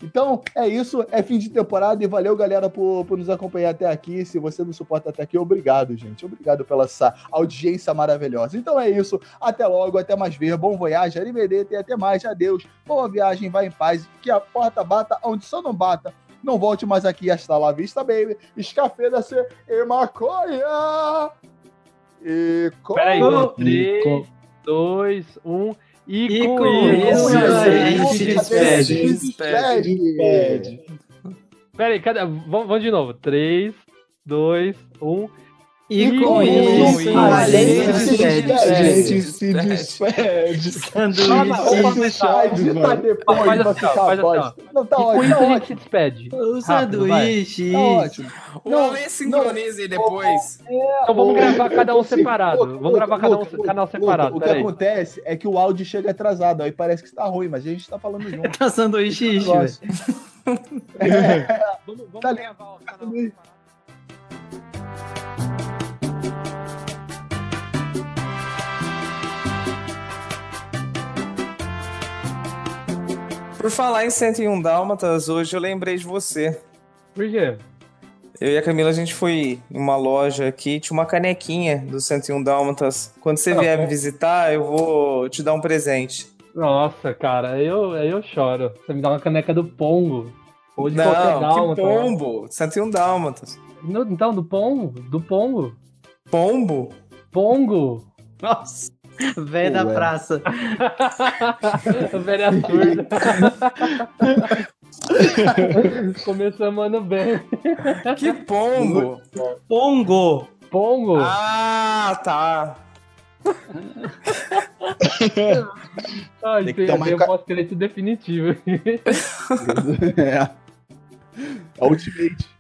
Então é isso, é fim de temporada e valeu, galera, por, por nos acompanhar até aqui. Se você não suporta até aqui, obrigado, gente. Obrigado pela essa audiência maravilhosa. Então é isso, até logo, até mais ver. Bom voyage, arrivederci e até mais. Adeus. Boa viagem, vai em paz. Que a porta bata onde só não bata. Não volte mais aqui, hasta lá vista, baby. Escafeda-se e maconha. E. Peraí, Com- 3, 2, 1. E, E com, com isso, isso, a gente gente se se despede. despede. despede. Peraí, cadê? Vamos, vamos de novo. 3, 2, 1. E E com isso, isso, a gente se se A despede. gente se despede. Depois Faz assim, faz assim, Não, tá e com ótimo, isso a gente se ótimo. despede. O sanduíche. Tá ótimo. O sincroniza aí depois. Então vamos gravar cada um separado. Vamos gravar cada um canal separado. O que acontece é que o áudio chega atrasado, aí parece que está ruim, mas a gente tá falando junto. Tá sanduíche. Vamos, vamos Tá gravar o canal separado. Por falar em 101 Dálmatas, hoje eu lembrei de você. Por quê? Eu e a Camila, a gente foi em uma loja aqui, tinha uma canequinha do 101 Dálmatas. Quando você Ah, vier me visitar, eu vou te dar um presente. Nossa, cara, aí eu, aí eu choro. Você me dá uma caneca do Pongo. Ou de Não, qualquer que dálmata. né? pombo! 101 Dálmatas. No- Então, do Pongo? Do Pongo? Pombo? Pongo! Nossa, velho da praça. Velha surda. Começamos ano bem. Que pombo? Pongo. Pongo? Ah, tá. Ah, tem que tomar aí eu ca- posso crédito definitivo. é. A Ultimate.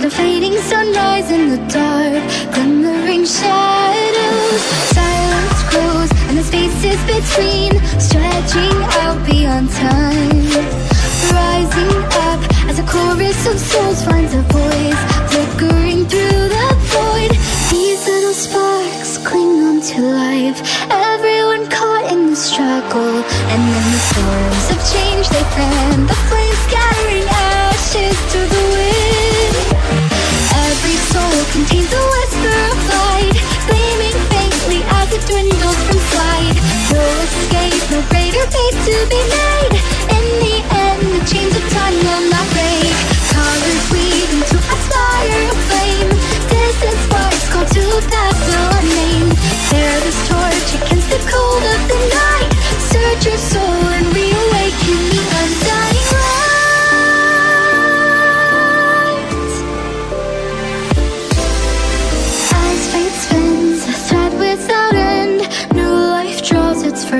To the fading sunrise in the dark, glimmering shadows. Silence grows, and the spaces between, stretching out beyond time. Rising up as a chorus of souls finds a voice, flickering through the void. These little sparks cling on to life. Everyone caught in the struggle, and then the storms of change they fan. The flames scattering ashes to the soul contains a whisper of light, gleaming faintly as it dwindles from sight. No escape, no greater fate to be made.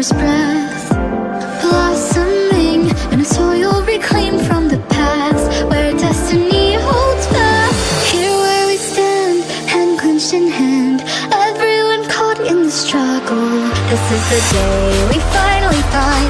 First breath. Blossoming in a soil reclaimed from the past, where destiny holds fast. Here where we stand, hand clenched in hand, everyone caught in the struggle. This is the day we finally find